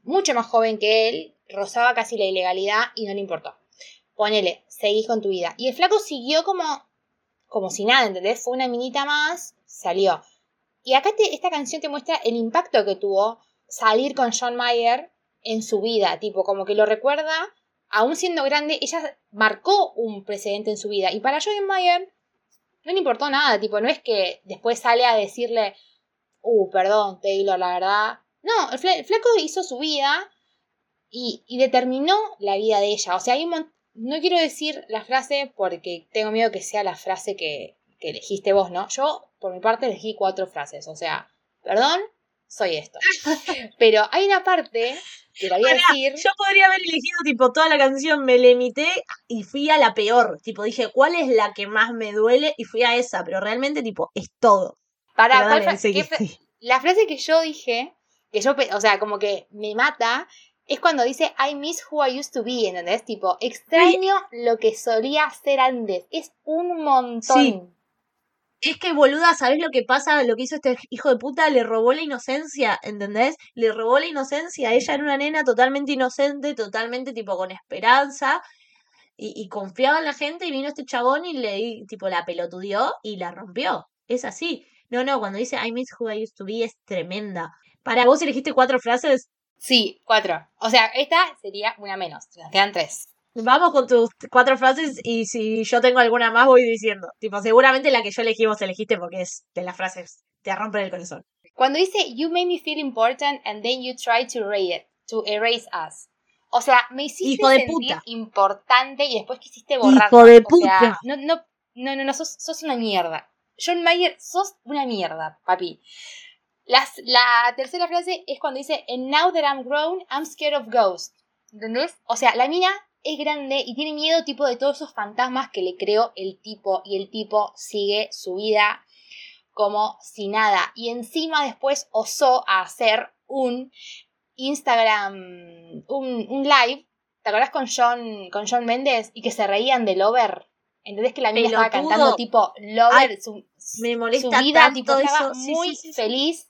mucho más joven que él, rozaba casi la ilegalidad y no le importó. Ponele, seguís con tu vida. Y el flaco siguió como... como si nada, ¿entendés? Fue una minita más, salió. Y acá te- esta canción te muestra el impacto que tuvo salir con John Mayer en su vida, tipo, como que lo recuerda, aún siendo grande, ella marcó un precedente en su vida. Y para John Mayer no le importó nada, tipo, no es que después sale a decirle, uh, perdón, Taylor, la verdad. No, el, fla- el flaco hizo su vida y, y determinó la vida de ella. O sea, hay un no quiero decir la frase porque tengo miedo que sea la frase que, que elegiste vos, ¿no? Yo, por mi parte, elegí cuatro frases. O sea, perdón, soy esto. Pero hay una parte que la voy a decir. yo podría haber elegido tipo toda la canción, me limité y fui a la peor. Tipo, dije, ¿cuál es la que más me duele? Y fui a esa, pero realmente tipo, es todo. ¿cuál dale, fra- la frase que yo dije, que yo, o sea, como que me mata, es cuando dice I miss who I used to be, ¿entendés? Tipo, extraño lo que solía ser antes. Es un montón. Sí. Es que, boluda, ¿sabés lo que pasa? Lo que hizo este hijo de puta, le robó la inocencia, ¿entendés? Le robó la inocencia. Ella era una nena totalmente inocente, totalmente tipo con esperanza. Y, y confiaba en la gente y vino este chabón y le tipo la pelotudió y la rompió. Es así. No, no, cuando dice I miss who I used to be es tremenda. Para vos elegiste cuatro frases. Sí, cuatro. O sea, esta sería una menos. Nos quedan tres. Vamos con tus cuatro frases y si yo tengo alguna más voy diciendo. Tipo, seguramente la que yo elegí vos elegiste porque es de las frases. Te rompen el corazón. Cuando dice You made me feel important and then you tried to erase, to erase us. O sea, me hiciste Hijo de sentir puta. importante y después quisiste borrar. Hijo de O sea, puta. no, no, no, no, no, sos, sos una mierda. John Mayer, sos una mierda, papi. Las, la tercera frase es cuando dice And now that I'm grown, I'm scared of ghosts. ¿Entendés? O sea, la mina es grande y tiene miedo tipo de todos esos fantasmas que le creó el tipo y el tipo sigue su vida como si nada. Y encima después osó a hacer un Instagram, un, un live, ¿te acordás con John, con John Méndez? Y que se reían de Lover. ¿Entendés que la mina estaba cantando tipo Lover, Ay, su, me su molesta vida, tanto tipo, estaba eso. Muy sí, sí, sí. feliz.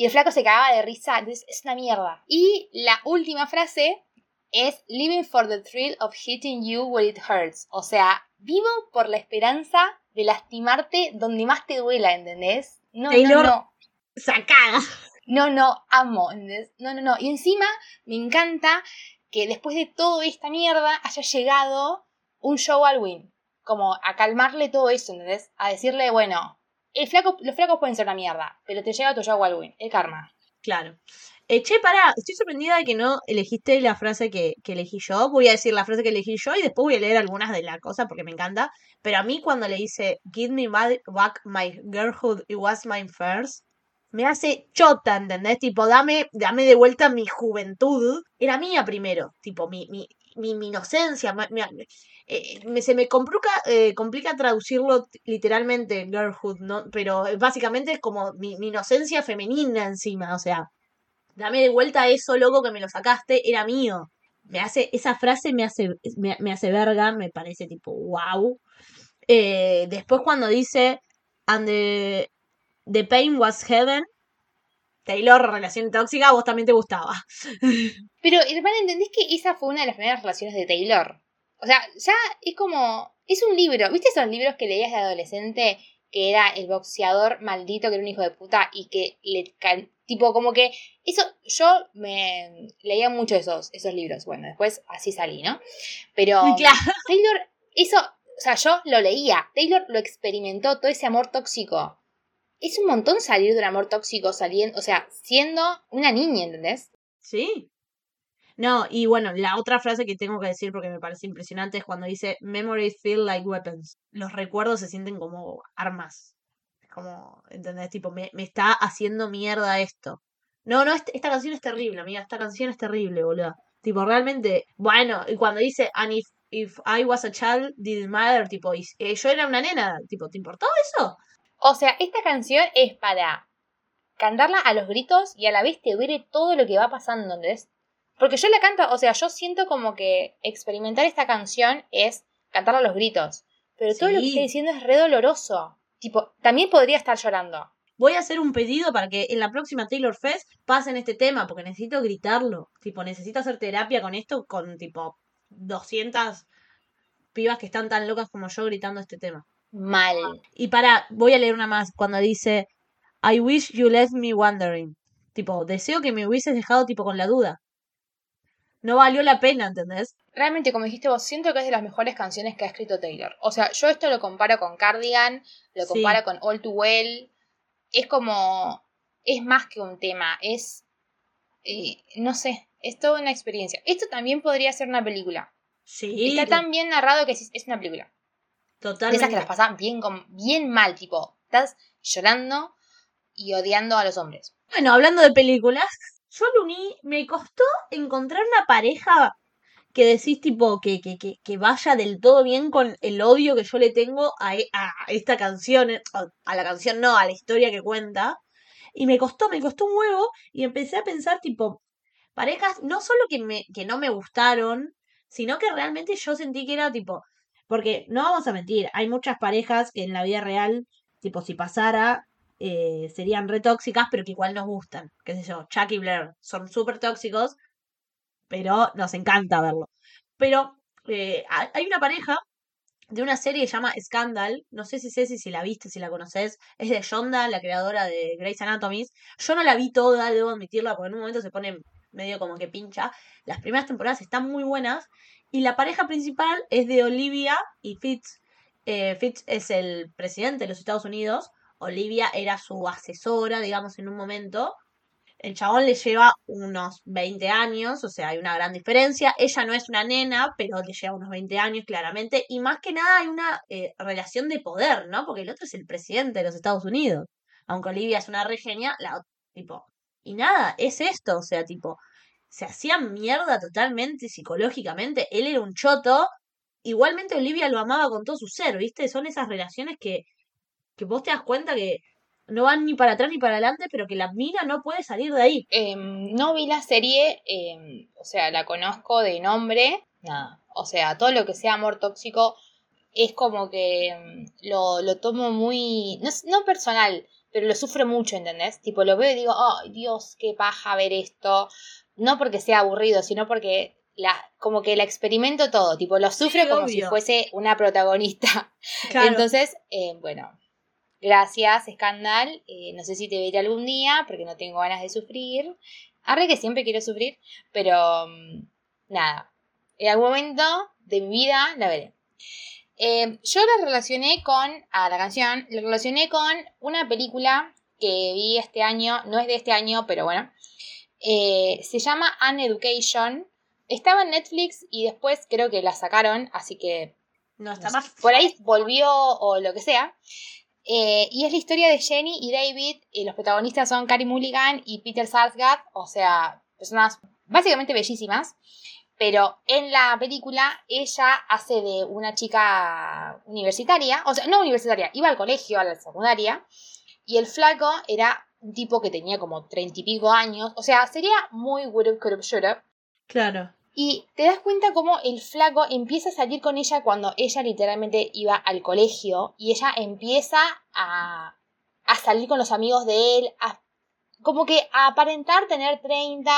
Y el flaco se cagaba de risa. Entonces es una mierda. Y la última frase es Living for the thrill of hitting you where it hurts. O sea, vivo por la esperanza de lastimarte donde más te duela, ¿entendés? No, Taylor. no, no. Sacada. No, no, amo, ¿entendés? No, no, no. Y encima me encanta que después de toda esta mierda haya llegado un show Alwyn. Como a calmarle todo eso, ¿entendés? A decirle, bueno, el flaco, los flacos pueden ser una mierda, pero te llega tu show Alwyn, el karma. Claro. Eh, che, pará, estoy sorprendida de que no elegiste la frase que, que elegí yo. Voy a decir la frase que elegí yo y después voy a leer algunas de la cosa porque me encanta. Pero a mí cuando le dice Give me back my girlhood, it was mine first, me hace chota, ¿entendés? Tipo, dame, dame de vuelta mi juventud. Era mía primero, tipo, mi, mi, mi, mi inocencia. mi- eh, me- se me complica, eh, complica traducirlo literalmente, girlhood, ¿no? Pero eh, básicamente es como mi, inocencia femenina encima, o sea, dame de vuelta eso, loco, que me lo sacaste, era mío. Me hace, esa frase me hace, me, hace verga, me parece tipo, wow. Después cuando dice, and the, the pain was heaven, Taylor, relación tóxica, vos también te gustaba. Pero, hermana, ¿entendés que esa fue una de las primeras relaciones de Taylor? O sea, ya es como. Es un libro. ¿Viste esos libros que leías de adolescente? Que era el boxeador maldito, que era un hijo de puta, y que le. Tipo, como que. Eso. Yo me. Leía mucho esos, esos libros. Bueno, después así salí, ¿no? Pero. Claro. Taylor. Eso. O sea, yo lo leía. Taylor lo experimentó, todo ese amor tóxico. Es un montón salir de un amor tóxico saliendo. O sea, siendo una niña, ¿entendés? Sí. No, y bueno, la otra frase que tengo que decir porque me parece impresionante es cuando dice Memories feel like weapons. Los recuerdos se sienten como armas. Es como, ¿entendés? Tipo, me, me está haciendo mierda esto. No, no, este- esta canción es terrible, amiga. Esta canción es terrible, boludo. Tipo, realmente, bueno, y cuando dice, and if, if I was a child, didn't matter, tipo, eh, yo era una nena, tipo, ¿te importaba eso? O sea, esta canción es para cantarla a los gritos y a la vez te duele todo lo que va pasando, ¿entendés? Porque yo la canto, o sea, yo siento como que experimentar esta canción es cantarla a los gritos. Pero todo lo que estoy diciendo es re doloroso. Tipo, también podría estar llorando. Voy a hacer un pedido para que en la próxima Taylor Fest pasen este tema, porque necesito gritarlo. Tipo, necesito hacer terapia con esto, con tipo 200 pibas que están tan locas como yo gritando este tema. Mal. Y para, voy a leer una más, cuando dice, I wish you left me wondering. Tipo, deseo que me hubieses dejado tipo con la duda. No valió la pena, ¿entendés? Realmente, como dijiste vos, siento que es de las mejores canciones que ha escrito Taylor. O sea, yo esto lo comparo con Cardigan, lo Sí. comparo con All Too Well. Es como. Es más que un tema, es. eh, no sé, es toda una experiencia. Esto también podría ser una película. Sí, Está tan bien narrado que es una película. De totalmente. esas que las pasan bien, bien mal, tipo, estás llorando y odiando a los hombres. Bueno, hablando de películas, yo lo uní, me costó encontrar una pareja que decís tipo que, que, que, que vaya del todo bien con el odio que yo le tengo a, e- a esta canción, eh, a a la canción no, a la historia que cuenta. Y me costó, me costó un huevo y empecé a pensar tipo, parejas no solo que, me, que no me gustaron, sino que realmente yo sentí que era tipo, porque no vamos a mentir, hay muchas parejas que en la vida real, tipo si pasara, eh, serían re tóxicas, pero que igual nos gustan. Qué sé yo, Chuck y Blair son súper tóxicos, pero nos encanta verlo. Pero eh, hay una pareja de una serie que se llama Scandal, no sé si Ceci si la viste, si la conoces, es de Shonda, la creadora de Grey's Anatomy. Yo no la vi toda, debo admitirla, porque en un momento se pone medio como que pincha. Las primeras temporadas están muy buenas y la pareja principal es de Olivia y Fitz. Eh, Fitz es el presidente de los Estados Unidos. Olivia era su asesora, digamos, en un momento. El chabón le lleva unos 20 años, o sea, hay una gran diferencia. Ella no es una nena, pero le lleva unos 20 años, claramente. Y más que nada hay una eh, relación de poder, ¿no? Porque el otro es el presidente de los Estados Unidos. Aunque Olivia es una regenia, la ot- tipo. Y nada, es esto, o sea, tipo, se hacían mierda totalmente psicológicamente. Él era un choto. Igualmente Olivia lo amaba con todo su ser, ¿viste? Son esas relaciones que, que vos te das cuenta que no van ni para atrás ni para adelante, pero que la mina no puede salir de ahí. Em, no vi la serie, em, o sea, la conozco de nombre, nada. O sea, todo lo que sea amor tóxico es como que em, lo, lo tomo muy, no, no personal, pero lo sufro mucho, ¿entendés? Tipo, lo veo y digo, ay, Dios, qué paja ver esto. No porque sea aburrido, sino porque la, como que la experimento todo, tipo, lo sufro como si fuese una protagonista. Entonces, eh, bueno, gracias, Scandal. Eh, no sé si te veré algún día porque no tengo ganas de sufrir. Arre que siempre quiero sufrir, pero mm, nada. En algún momento de mi vida la veré. Eh, yo la relacioné con, a la canción, la relacioné con una película que vi este año, no es de este año, pero bueno. Eh, se llama An Education. Estaba en Netflix y después creo que la sacaron, así que no está no sé, más. por ahí volvió o lo que sea. Eh, y es la historia de Jenny y David. Y los protagonistas son Carey Mulligan y Peter Sarsgaard. O sea, personas básicamente bellísimas. Pero en la película ella hace de una chica universitaria. O sea, no universitaria, iba al colegio, a la secundaria. Y el flaco era un tipo que tenía como treinta y pico años. O sea, sería muy should up. Claro. Y te das cuenta cómo el flaco empieza a salir con ella cuando ella literalmente iba al colegio y ella empieza a, a salir con los amigos de él, a- como que a aparentar tener 30.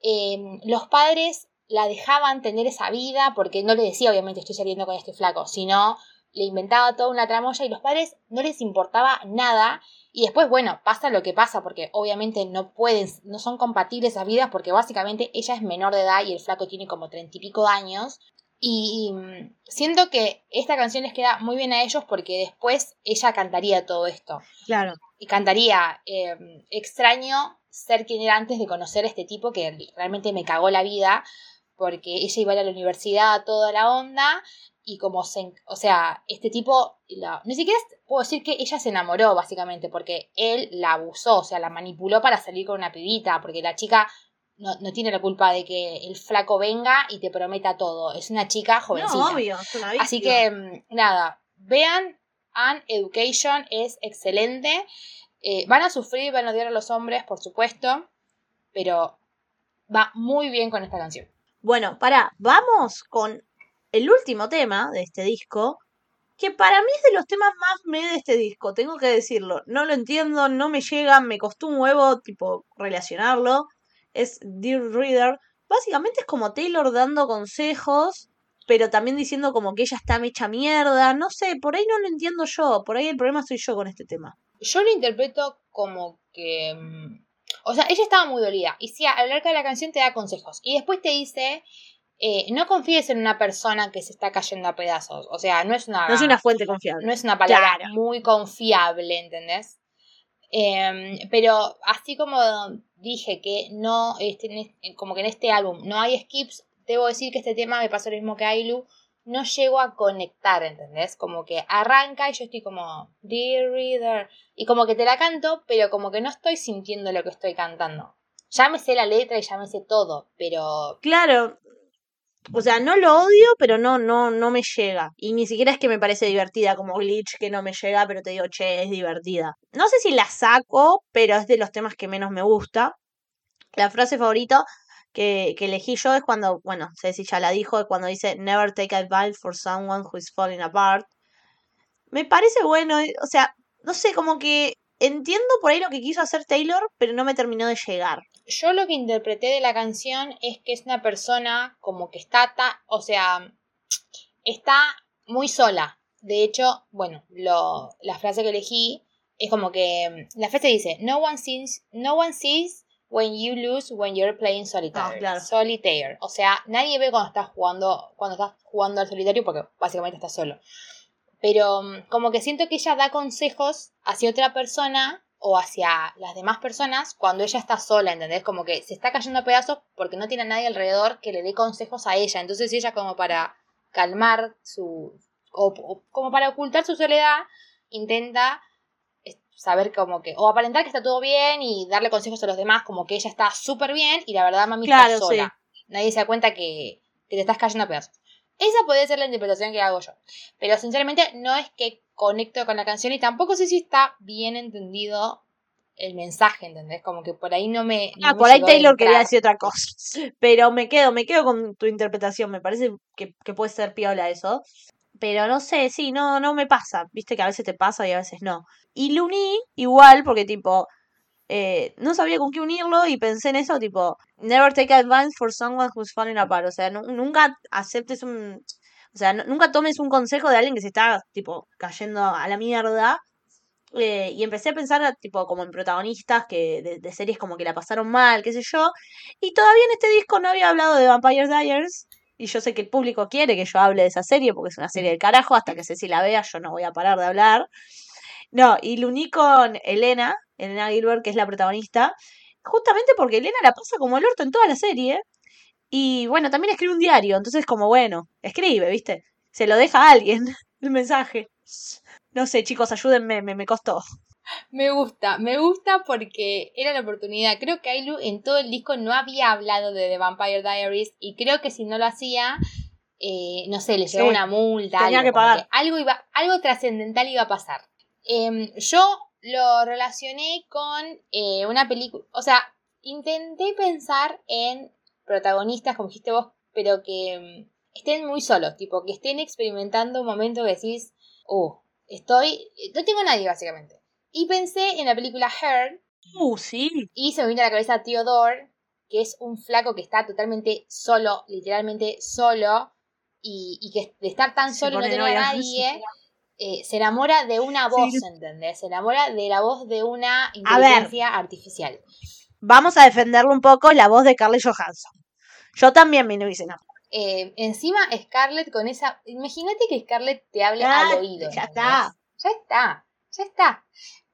eh, los padres la dejaban tener esa vida porque no le decía obviamente estoy saliendo con este flaco, sino le inventaba toda una tramoya y los padres no les importaba nada y después, bueno, pasa lo que pasa, porque obviamente no pueden, no son compatibles esas vidas, porque básicamente ella es menor de edad y el flaco tiene como treinta y pico de años. Y, mm, siento que esta canción les queda muy bien a ellos porque después ella cantaría todo esto. Claro. Y cantaría eh, extraño ser quien era antes de conocer a este tipo que realmente me cagó la vida porque ella iba a ir a la universidad, toda la onda, y como se, o sea, este tipo, la- ni siquiera puedo decir que ella se enamoró básicamente, porque él la abusó, o sea, la manipuló para salir con una pibita, porque la chica no, no tiene la culpa de que el flaco venga y te prometa todo, es una chica jovencita. No, obvio. Así que, mm, nada, vean An Education, es excelente. Eh, van a sufrir, van a odiar a los hombres, por supuesto, pero va muy bien con esta canción. Bueno, pará, vamos con el último tema de este disco, que para mí es de los temas más me de este disco, tengo que decirlo. No lo entiendo, no me llega, me costó un huevo, tipo, relacionarlo. Es Dear Reader. Básicamente es como Taylor dando consejos, pero también diciendo como que ella está mecha mierda. No sé, por ahí no lo entiendo yo, por ahí el problema soy yo con este tema. Yo lo interpreto como que... mm, O sea, ella estaba muy dolida. Y sí, a lo largo de la canción te da consejos. Y después te dice... eh, no confíes en una persona que se está cayendo a pedazos. O sea, no es una... No es una fuente confiable. no es una palabra Claro. muy confiable, ¿entendés? Em, pero así como dije que no, este, en este- como que en este álbum no hay skips, debo decir que este tema me pasó lo mismo que Ailu, no llego a conectar, ¿entendés? Como que arranca y yo estoy como, Dear Reader, y como que te la canto, pero como que no estoy sintiendo lo que estoy cantando. Ya me sé la letra y ya me sé todo, pero Claro. O sea, no lo odio, pero no, no, no me llega. Y ni siquiera es que me parece divertida como Glitch, que no me llega, pero te digo, che, es divertida. No sé si la saco, pero es de los temas que menos me gusta. La frase favorita que, que elegí yo es cuando, bueno, Ceci ya la dijo, es cuando dice Never take advice for someone who is falling apart. Me parece bueno, eh, o sea, no sé, como que entiendo por ahí lo que quiso hacer Taylor, pero no me terminó de llegar. Yo lo que interpreté de la canción es que es una persona como que está, ta- o sea, está muy sola. De hecho, bueno, lo, la frase que elegí es como que la frase dice, no one sees, no one sees when you lose when you're playing solitaire. Ah, claro. Solitaire. O sea, nadie ve cuando estás jugando, cuando estás jugando al solitario porque básicamente estás solo. Pero como que siento que ella da consejos hacia otra persona o hacia las demás personas cuando ella está sola, ¿entendés? Como que se está cayendo a pedazos porque no tiene a nadie alrededor que le dé consejos a ella. Entonces ella como para calmar su... o, o como para ocultar su soledad, intenta eh, saber como que... o aparentar que está todo bien y darle consejos a los demás como que ella está súper bien y la verdad mami Claro, está sola. Nadie se da cuenta que, que te estás cayendo a pedazos. Esa puede ser la interpretación que hago yo. Pero sinceramente no es que conecto con la canción y tampoco sé si está bien entendido el mensaje, ¿entendés? Como que por ahí no me... no Ah, me por ahí Taylor quería decir otra cosa. Pero me quedo, me quedo con tu interpretación. Me parece que, que puede ser piola eso. Pero no sé, sí, no, no me pasa. Viste que a veces te pasa y a veces no. Y lo uní igual porque tipo, eh, no sabía con qué unirlo y pensé en eso, tipo, never take advice for someone who's falling apart. O sea, nu- nunca aceptes un, o sea, nu- nunca tomes un consejo de alguien que se está, tipo, cayendo a la mierda. Eh, y empecé a pensar, tipo, como en protagonistas que de, de series como que la pasaron mal, qué sé yo. Y todavía en este disco no había hablado de Vampire Diaries. Y yo sé que el público quiere que yo hable de esa serie porque es una serie del carajo. Hasta que Ceci la vea, yo no voy a parar de hablar. No, y lo uní con Elena, Elena Gilbert, que es la protagonista. Justamente porque Elena la pasa como el orto en toda la serie. Y bueno, también escribe un diario. Entonces, como bueno, escribe, ¿viste? Se lo deja a alguien el mensaje. No sé, chicos, ayúdenme, me, me costó. Me gusta, me gusta porque era la oportunidad. Creo que Ailu en todo el disco no había hablado de The Vampire Diaries y creo que si no lo hacía, eh, no sé, le Sí, una multa. tenía algo, que pagar. algo, iba, algo trascendental iba a pasar. Em, yo lo relacioné con eh, una película, o sea, intenté pensar en protagonistas, como dijiste vos, pero que em, estén muy solos, tipo, que estén experimentando un momento que decís, oh, estoy, no tengo a nadie básicamente. Y pensé en la película Her, Uh, sí. y se me vino a la cabeza Theodore, que es un flaco que está totalmente solo, literalmente solo, y, y que de estar tan solo y no tener a nadie, eh, se enamora de una Sí. voz, ¿entendés? Se enamora de la voz de una inteligencia artificial. Vamos a defenderlo un poco, la voz de Carly Johansson. Yo también me hice no. Eh, encima Scarlett con esa... Imagínate que Scarlett te hable Ah, al oído. ya está. Ya está, ya está.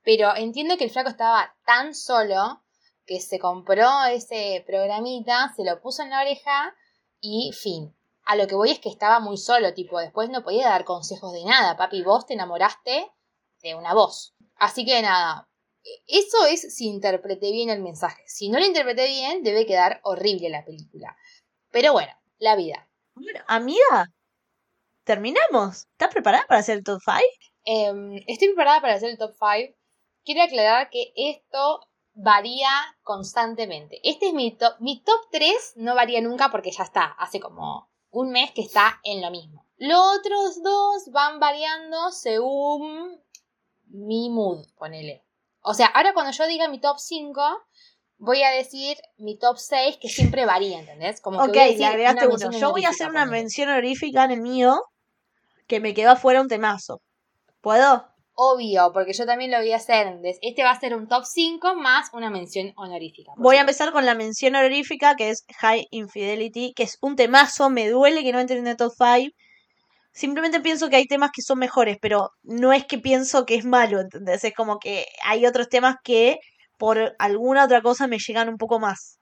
Pero entiendo que el flaco estaba tan solo que se compró ese programita, se lo puso en la oreja y fin. A lo que voy es que estaba muy solo, tipo, después no podía dar consejos de nada. Papi, vos te enamoraste de una voz. Así que nada, eso es si interpreté bien el mensaje. Si no lo interpreté bien, debe quedar horrible la película. Pero bueno, la vida. Bueno, amiga, terminamos. ¿Estás preparada para hacer el top 5? Em, estoy preparada para hacer el top 5. Quiero aclarar que esto varía constantemente. Este es mi top. Mi top 3 no varía nunca porque ya está. Hace como un mes que está en lo mismo. Los otros dos van variando según mi mood, ponele. O sea, ahora cuando yo diga mi top 5, voy a decir mi top 6 que siempre varía, ¿entendés? Como que Ok, voy a decir le agregaste una uno. mención Yo voy a hacer una mención honorífica en el mío que me quedó afuera un temazo. ¿Puedo? Obvio, porque yo también lo voy a hacer. Este va a ser un top 5 más una mención honorífica. Voy a empezar con la mención honorífica que es High Infidelity, que es un temazo, me duele que no entre en el top 5. Simplemente pienso que hay temas que son mejores, pero no es que pienso que es malo, ¿entendés? Es como que hay otros temas que por alguna otra cosa me llegan un poco más.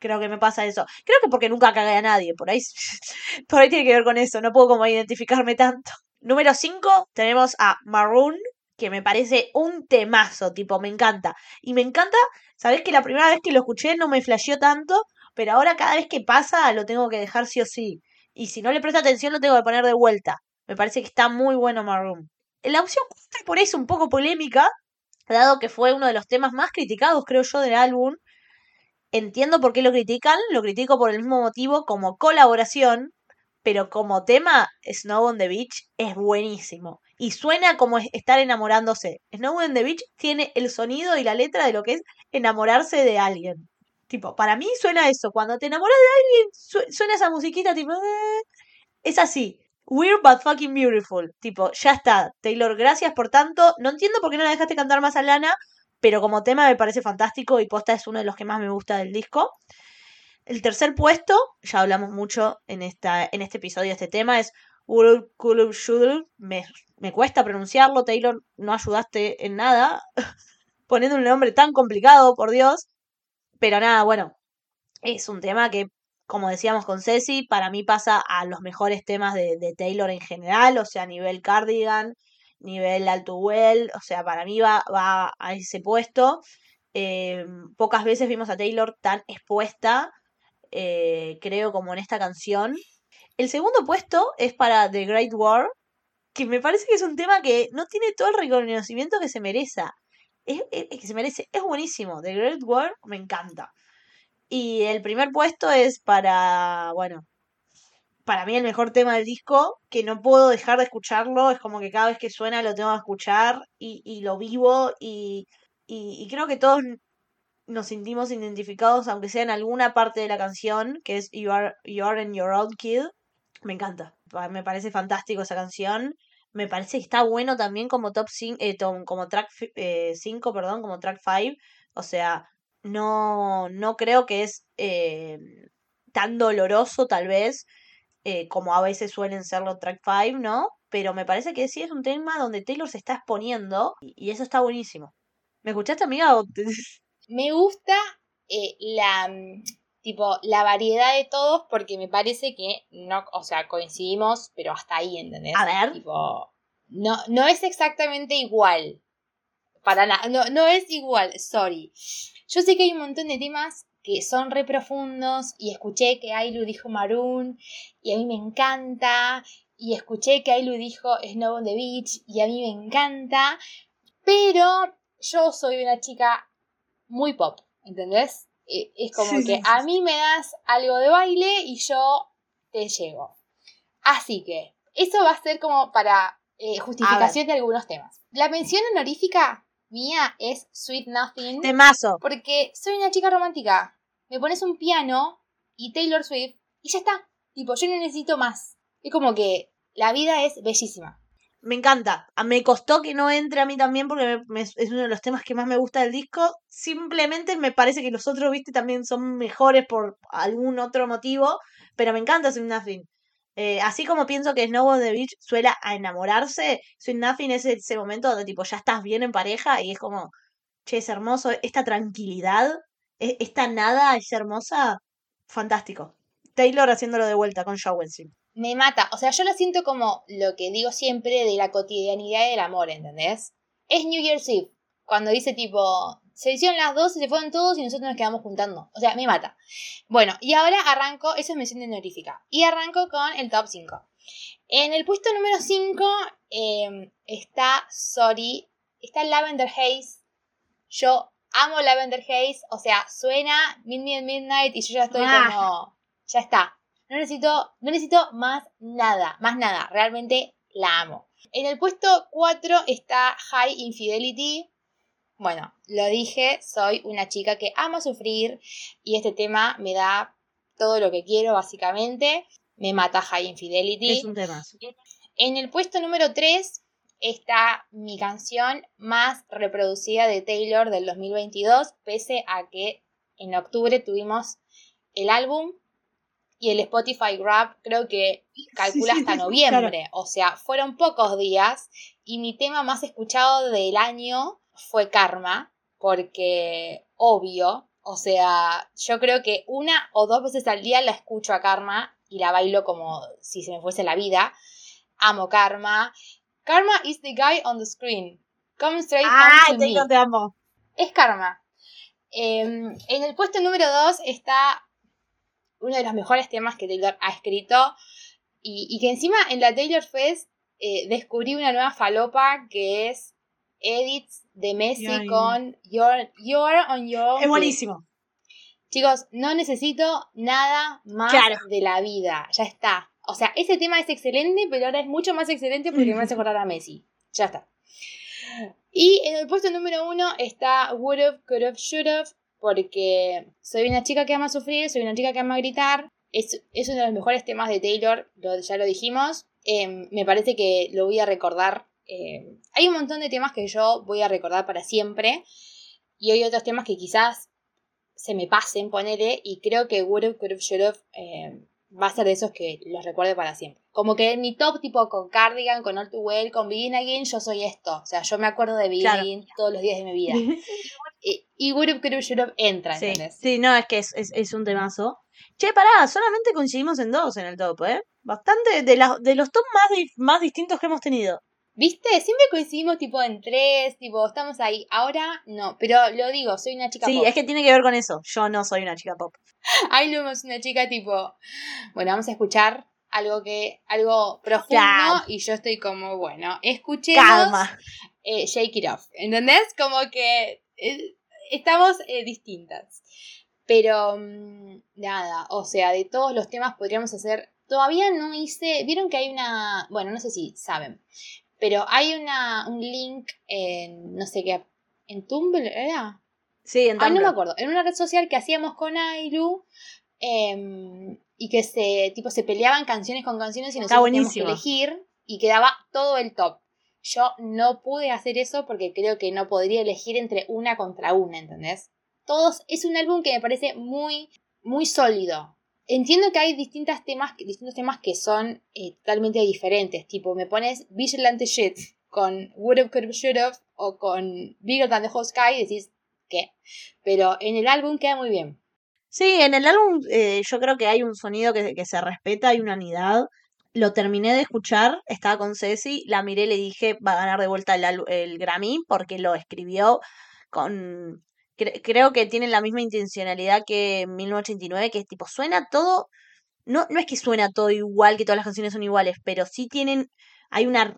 Creo que me pasa eso. Creo que porque nunca cagué a nadie, por ahí, por ahí tiene que ver con eso, no puedo como identificarme tanto. Número 5 tenemos a Maroon, que me parece un temazo, tipo, me encanta. Y me encanta, sabes que la primera vez que lo escuché no me flasheó tanto, pero ahora cada vez que pasa lo tengo que dejar sí o sí. Y si no le presto atención lo tengo que poner de vuelta. Me parece que está muy bueno Maroon. La opción 4 por ahí es un poco polémica, dado que fue uno de los temas más criticados, creo yo, del álbum. Entiendo por qué lo critican, lo critico por el mismo motivo como colaboración, pero como tema, Snow on the Beach es buenísimo. Y suena como es- estar enamorándose. Snow on the Beach tiene el sonido y la letra de lo que es enamorarse de alguien. Tipo, para mí suena eso. Cuando te enamoras de alguien, su- suena esa musiquita tipo... "Eh". Es así. Weird but fucking beautiful. Tipo, ya está. Taylor, gracias por tanto. No entiendo por qué no la dejaste cantar más a Lana, pero como tema me parece fantástico y posta es uno de los que más me gusta del disco. El tercer puesto, ya hablamos mucho en, esta, en este episodio este tema, es Ulul Kulul Shudul. Me, me cuesta pronunciarlo, Taylor, no ayudaste en nada. Poniendo un nombre tan complicado, por Dios. Pero nada, bueno, es un tema que, como decíamos con Ceci, para mí pasa a los mejores temas de, de Taylor en general, o sea, nivel Cardigan, nivel Alto Well, o sea, para mí va, va a ese puesto. Eh, pocas veces vimos a Taylor tan expuesta, eh, creo, como en esta canción. El segundo puesto es para The Great War, que me parece que es un tema que no tiene todo el reconocimiento que se merece. Es- que se merece, es buenísimo. The Great War me encanta. Y el primer puesto es para, bueno, para mí el mejor tema del disco, que no puedo dejar de escucharlo, es como que cada vez que suena lo tengo que escuchar y, y lo vivo y, y, creo que todos nos sentimos identificados, aunque sea en alguna parte de la canción, que es You Are, you are in Your Own Kid. Me encanta, me parece fantástico esa canción. Me parece que está bueno también como top 5, como track 5, perdón, como track 5. O sea, no, no creo que es eh, tan doloroso tal vez eh, como a veces suelen ser los track 5, ¿no? Pero me parece que sí es un tema donde Taylor se está exponiendo y, eso está buenísimo. ¿Me escuchaste, amiga? Me gusta eh, la mm, tipo la variedad de todos porque me parece que no, o sea, coincidimos, pero hasta ahí, ¿entendés? A ver. Tipo, no, no es exactamente igual. Para nada, no, no es igual, sorry. Yo sé que hay un montón de temas que son re profundos y escuché que Ailu dijo Maroon y a mí me encanta y escuché que Ailu dijo Snow on the Beach y a mí me encanta, pero yo soy una chica muy pop, ¿entendés? E- Es como Sí, que a mí me das algo de baile y yo te llego. Así que eso va a ser como para eh, justificación de algunos temas. La mención honorífica mía es Sweet Nothing. Temazo. Porque soy una chica romántica. Me pones un piano y Taylor Swift y ya está. Tipo, yo no necesito más. Es como que la vida es bellísima. Me encanta. Ah, Me costó que no entre a mí también porque me- me- es uno de los temas que más me gusta del disco. Simplemente me parece que los otros, viste, también son mejores por algún otro motivo. Pero me encanta Sweet Nothing. Eh, así como pienso que Snow on the Beach suele a enamorarse, Sweet Nothing es ese momento donde tipo ya estás bien en pareja y es como, che, es hermoso, esta tranquilidad, e- esta nada es hermosa, fantástico. Taylor haciéndolo de vuelta con Shawn Wensin. Me mata. O sea, yo lo siento como lo que digo siempre de la cotidianidad del amor, ¿entendés? Es New Year's Eve. Cuando dice tipo, se hicieron las dos se fueron todos y nosotros nos quedamos juntando. O sea, me mata. Bueno, y ahora arranco, eso es mención honorífica. Y arranco con el top 5. En el puesto número 5 está Sorry, está Lavender Haze. Yo amo Lavender Haze, o sea, suena at Midnight y yo ya estoy Ah. como, ya está. No necesito, no necesito más nada, más nada. Realmente la amo. En el puesto 4 está High Infidelity. Bueno, lo dije, soy una chica que ama sufrir y este tema me da todo lo que quiero, básicamente. Me mata High Infidelity. Es un tema. En el puesto número 3 está mi canción más reproducida de Taylor del 2022, pese a que en octubre tuvimos el álbum y el Spotify Grab, creo que calcula sí, hasta sí, noviembre. O sea, fueron pocos días y mi tema más escuchado del año fue Karma, porque obvio, o sea, yo creo que una o dos veces al día la escucho a Karma y la bailo como si se me fuese la vida. Amo Karma. Karma is the guy on the screen. Come straight ¡Ay, to me. Taylor, te amo! Es Karma. Eh, en el puesto número 2 está uno de los mejores temas que Taylor ha escrito. Y, y que encima en la Taylor Fest eh, descubrí una nueva falopa que es edits de Messi Ay. con You're, You're on Your Own. Es buenísimo. Chicos, no necesito nada más Claro. de la vida. Ya está. O sea, ese tema es excelente, pero ahora es mucho más excelente porque me hace acordar a Messi. Ya está. Y en el puesto número uno está Would've, Could've, Should've, porque soy una chica que ama sufrir, soy una chica que ama gritar. Es, es uno de los mejores temas de Taylor, lo- ya lo dijimos. Em, me parece que lo voy a recordar. Em, hay un montón de temas que yo voy a recordar para siempre. Y hay otros temas que quizás se me pasen, ponele, y creo que Could've, Should've eh, va a ser de esos que los recuerde para siempre. Como que en mi top, tipo con Cardigan, con All Too Well, con Begin Again, yo soy esto. O sea, yo me acuerdo de Begin Claro. Todos los días de mi vida. y, y Would've, Could've, Should've entra, Sí, ¿entendés? sí, no, es que es, es, es un temazo. Che, pará, solamente coincidimos en dos en el top, ¿eh? Bastante de, la- de los top más, más distintos que hemos tenido. ¿Viste? Siempre coincidimos tipo en tres, tipo, estamos ahí. Ahora no, pero lo digo, soy una chica Sí, pop. es que tiene que ver con eso. Yo no soy una chica pop. Ahí lo vemos una chica tipo, bueno, vamos a escuchar algo que, algo profundo y yo estoy como, bueno, escuchemos Calma. eh, Shake It Off, ¿entendés? Como que eh, estamos eh, distintas. Pero mm, nada, o sea, de todos los temas podríamos hacer, todavía no hice, vieron que hay una, bueno, no sé si saben, pero hay una, un link en, no sé qué, en Tumblr, ¿era? Sí, en Ay, no me Tumblr. acuerdo. En una red social que hacíamos con Ailu. em, y que se, tipo, se peleaban canciones con canciones y nosotros teníamos que elegir. Y quedaba todo el top. Yo no pude hacer eso porque creo que no podría elegir entre una contra una, ¿entendés? Todos, es un álbum que me parece muy, muy sólido. Entiendo que hay distintas temas, distintos temas que son eh, totalmente diferentes. Tipo, me pones Vigilante Shit con Would've, Could've, Should've o con Bigger Than the Whole Sky y decís, ¿qué? Pero en el álbum queda muy bien. Sí, en el álbum eh, yo creo que hay un sonido que, que se respeta, hay una unidad. lo terminé de escuchar, estaba con Ceci, la miré le dije, va a ganar de vuelta el, el Grammy porque lo escribió con... cre- creo que tiene la misma intencionalidad que 1989, que es tipo, suena todo... No, no es que suena todo igual, que todas las canciones son iguales, pero sí tienen... Hay una...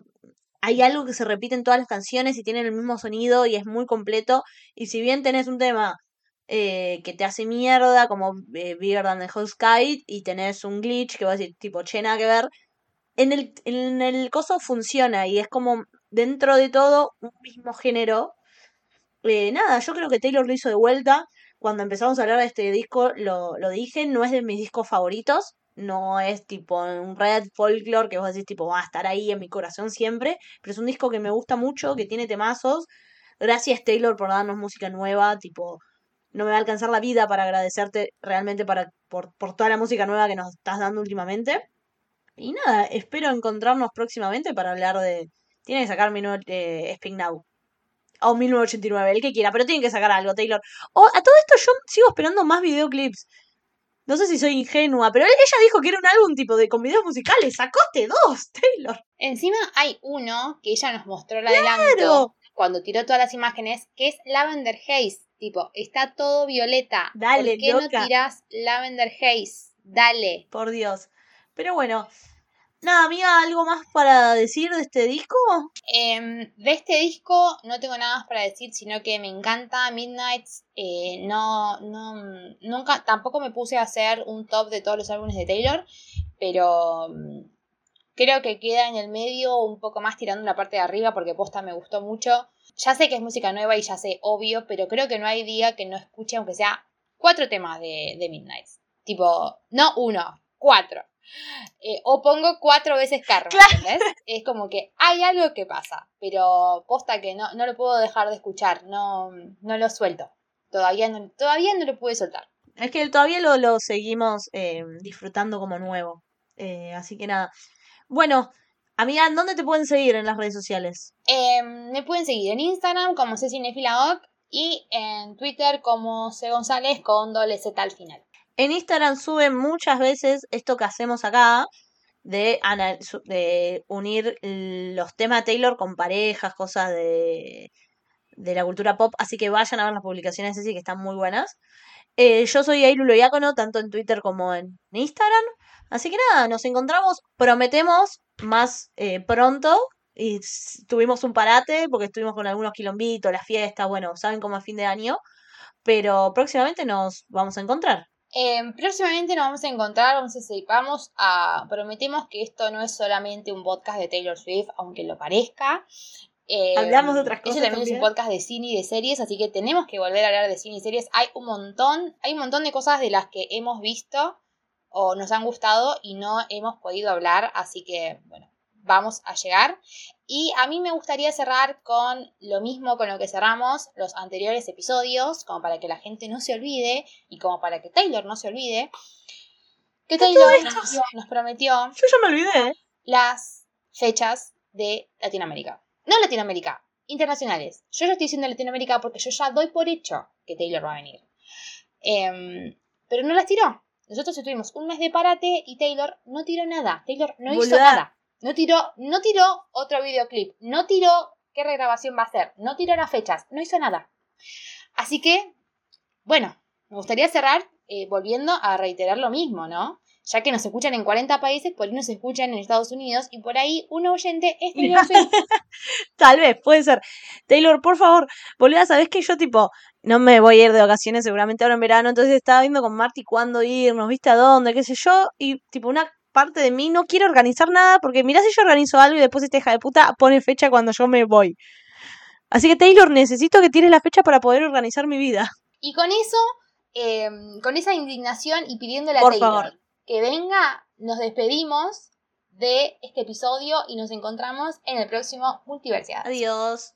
Hay algo que se repite en todas las canciones y tienen el mismo sonido y es muy completo. Y si bien tenés un tema eh, que te hace mierda, como eh, Bigger Than the Whole Sky, y tenés un glitch que va a decir, tipo, che, nada que ver, en el, en el coso funciona y es como dentro de todo un mismo género. Eh, nada, yo creo que Taylor lo hizo de vuelta. Cuando empezamos a hablar de este disco, lo, lo dije, no es de mis discos favoritos. No es tipo un red folklore que vos decís tipo va a estar ahí en mi corazón siempre. Pero es un disco que me gusta mucho, que tiene temazos. Gracias Taylor por darnos música nueva, tipo, no me va a alcanzar la vida para agradecerte realmente para, por, por toda la música nueva que nos estás dando últimamente. Y nada, espero encontrarnos próximamente para hablar de. Tiene que sacar mi nuevo eh, Now. O 1989, el que quiera, pero tienen que sacar algo, Taylor. O a todo esto yo sigo esperando más videoclips. No sé si soy ingenua, pero ella dijo que era un álbum tipo de con videos musicales. Sacoste dos, Taylor. Encima hay uno que ella nos mostró el adelanto Claro. cuando tiró todas las imágenes, que es Lavender Haze. Tipo, está todo violeta. Dale, ¿Por qué loca. no tirás Lavender Haze? Dale. Por Dios. Pero bueno. Nada, amiga, ¿algo más para decir de este disco? Em, de este disco no tengo nada más para decir, sino que me encanta Midnights. eh, no, no, nunca, tampoco me puse a hacer un top de todos los álbumes de Taylor, pero mm, creo que queda en el medio un poco más tirando la parte de arriba porque posta me gustó mucho. Ya sé que es música nueva y ya sé, obvio, pero creo que no hay día que no escuche, aunque sea cuatro temas de, de. Tipo, no uno, cuatro. Eh, o pongo cuatro veces carro, ¿entendés? Es como que hay algo que pasa, pero posta que no, no lo puedo dejar de escuchar, no, no lo suelto. Todavía no, todavía no lo pude soltar. Es que todavía lo, lo seguimos eh, disfrutando como nuevo. Eh, así que nada. Bueno, amiga, ¿en ¿dónde te pueden seguir en las redes sociales? Eh, me pueden seguir en Instagram como Cecinefilaoc y en Twitter como C González con doble Z al final. En Instagram suben muchas veces esto que hacemos acá de, unir los temas Taylor con parejas, cosas de, de la cultura pop. Así que vayan a ver las publicaciones Ceci que están muy buenas. Eh, yo soy Ailulo Diácono, tanto en Twitter como en Instagram. Así que nada, nos encontramos, prometemos más eh, pronto. Y tuvimos un parate porque estuvimos con algunos quilombitos, las fiestas, bueno, saben cómo es fin de año. Pero próximamente nos vamos a encontrar. Eh, próximamente nos vamos a encontrar, vamos a, vamos a, prometemos que esto no es solamente un podcast de Taylor Swift, aunque lo parezca. Eh, Hablamos de otras cosas Eso también, es un también. podcast de cine y de series, así que tenemos que volver a hablar de cine y series. Hay un montón, hay un montón de cosas de las que hemos visto o nos han gustado y no hemos podido hablar, así que bueno, vamos a llegar. Y a mí me gustaría cerrar con lo mismo con lo que cerramos los anteriores episodios, como para que la gente no se olvide y como para que Taylor no se olvide, que Taylor nos, prometió Yo ya me olvidé. las fechas de Latinoamérica. No Latinoamérica, internacionales. Yo ya estoy diciendo Latinoamérica porque yo ya doy por hecho que Taylor va a venir. Em, pero no las tiró. Nosotros estuvimos un mes de parate y Taylor no tiró nada. Taylor no hizo nada. No tiró, no tiró otro videoclip. No tiró qué regrabación va a hacer. No tiró las fechas. No hizo nada. Así que, bueno, me gustaría cerrar eh, volviendo a reiterar lo mismo, ¿no? Ya que nos escuchan en 40 países, por ahí nos escuchan en Estados Unidos y por ahí un oyente es Taylor Swift. Tal vez, puede ser. Taylor, por favor, boluda, ¿sabés que yo, tipo, no me voy a ir de vacaciones seguramente ahora en verano? Entonces estaba viendo con Marty cuándo irnos, ¿viste a dónde? ¿Qué sé yo? Y, tipo, una parte de mí no quiere organizar nada porque mirá si yo organizo algo y después esta hija de puta pone fecha cuando yo me voy. Así que, Taylor, necesito que tires la fecha para poder organizar mi vida. Y con eso, eh, con esa indignación y pidiéndole a Taylor favor. que venga, nos despedimos de este episodio y nos encontramos en el próximo Multiversidad. Adiós.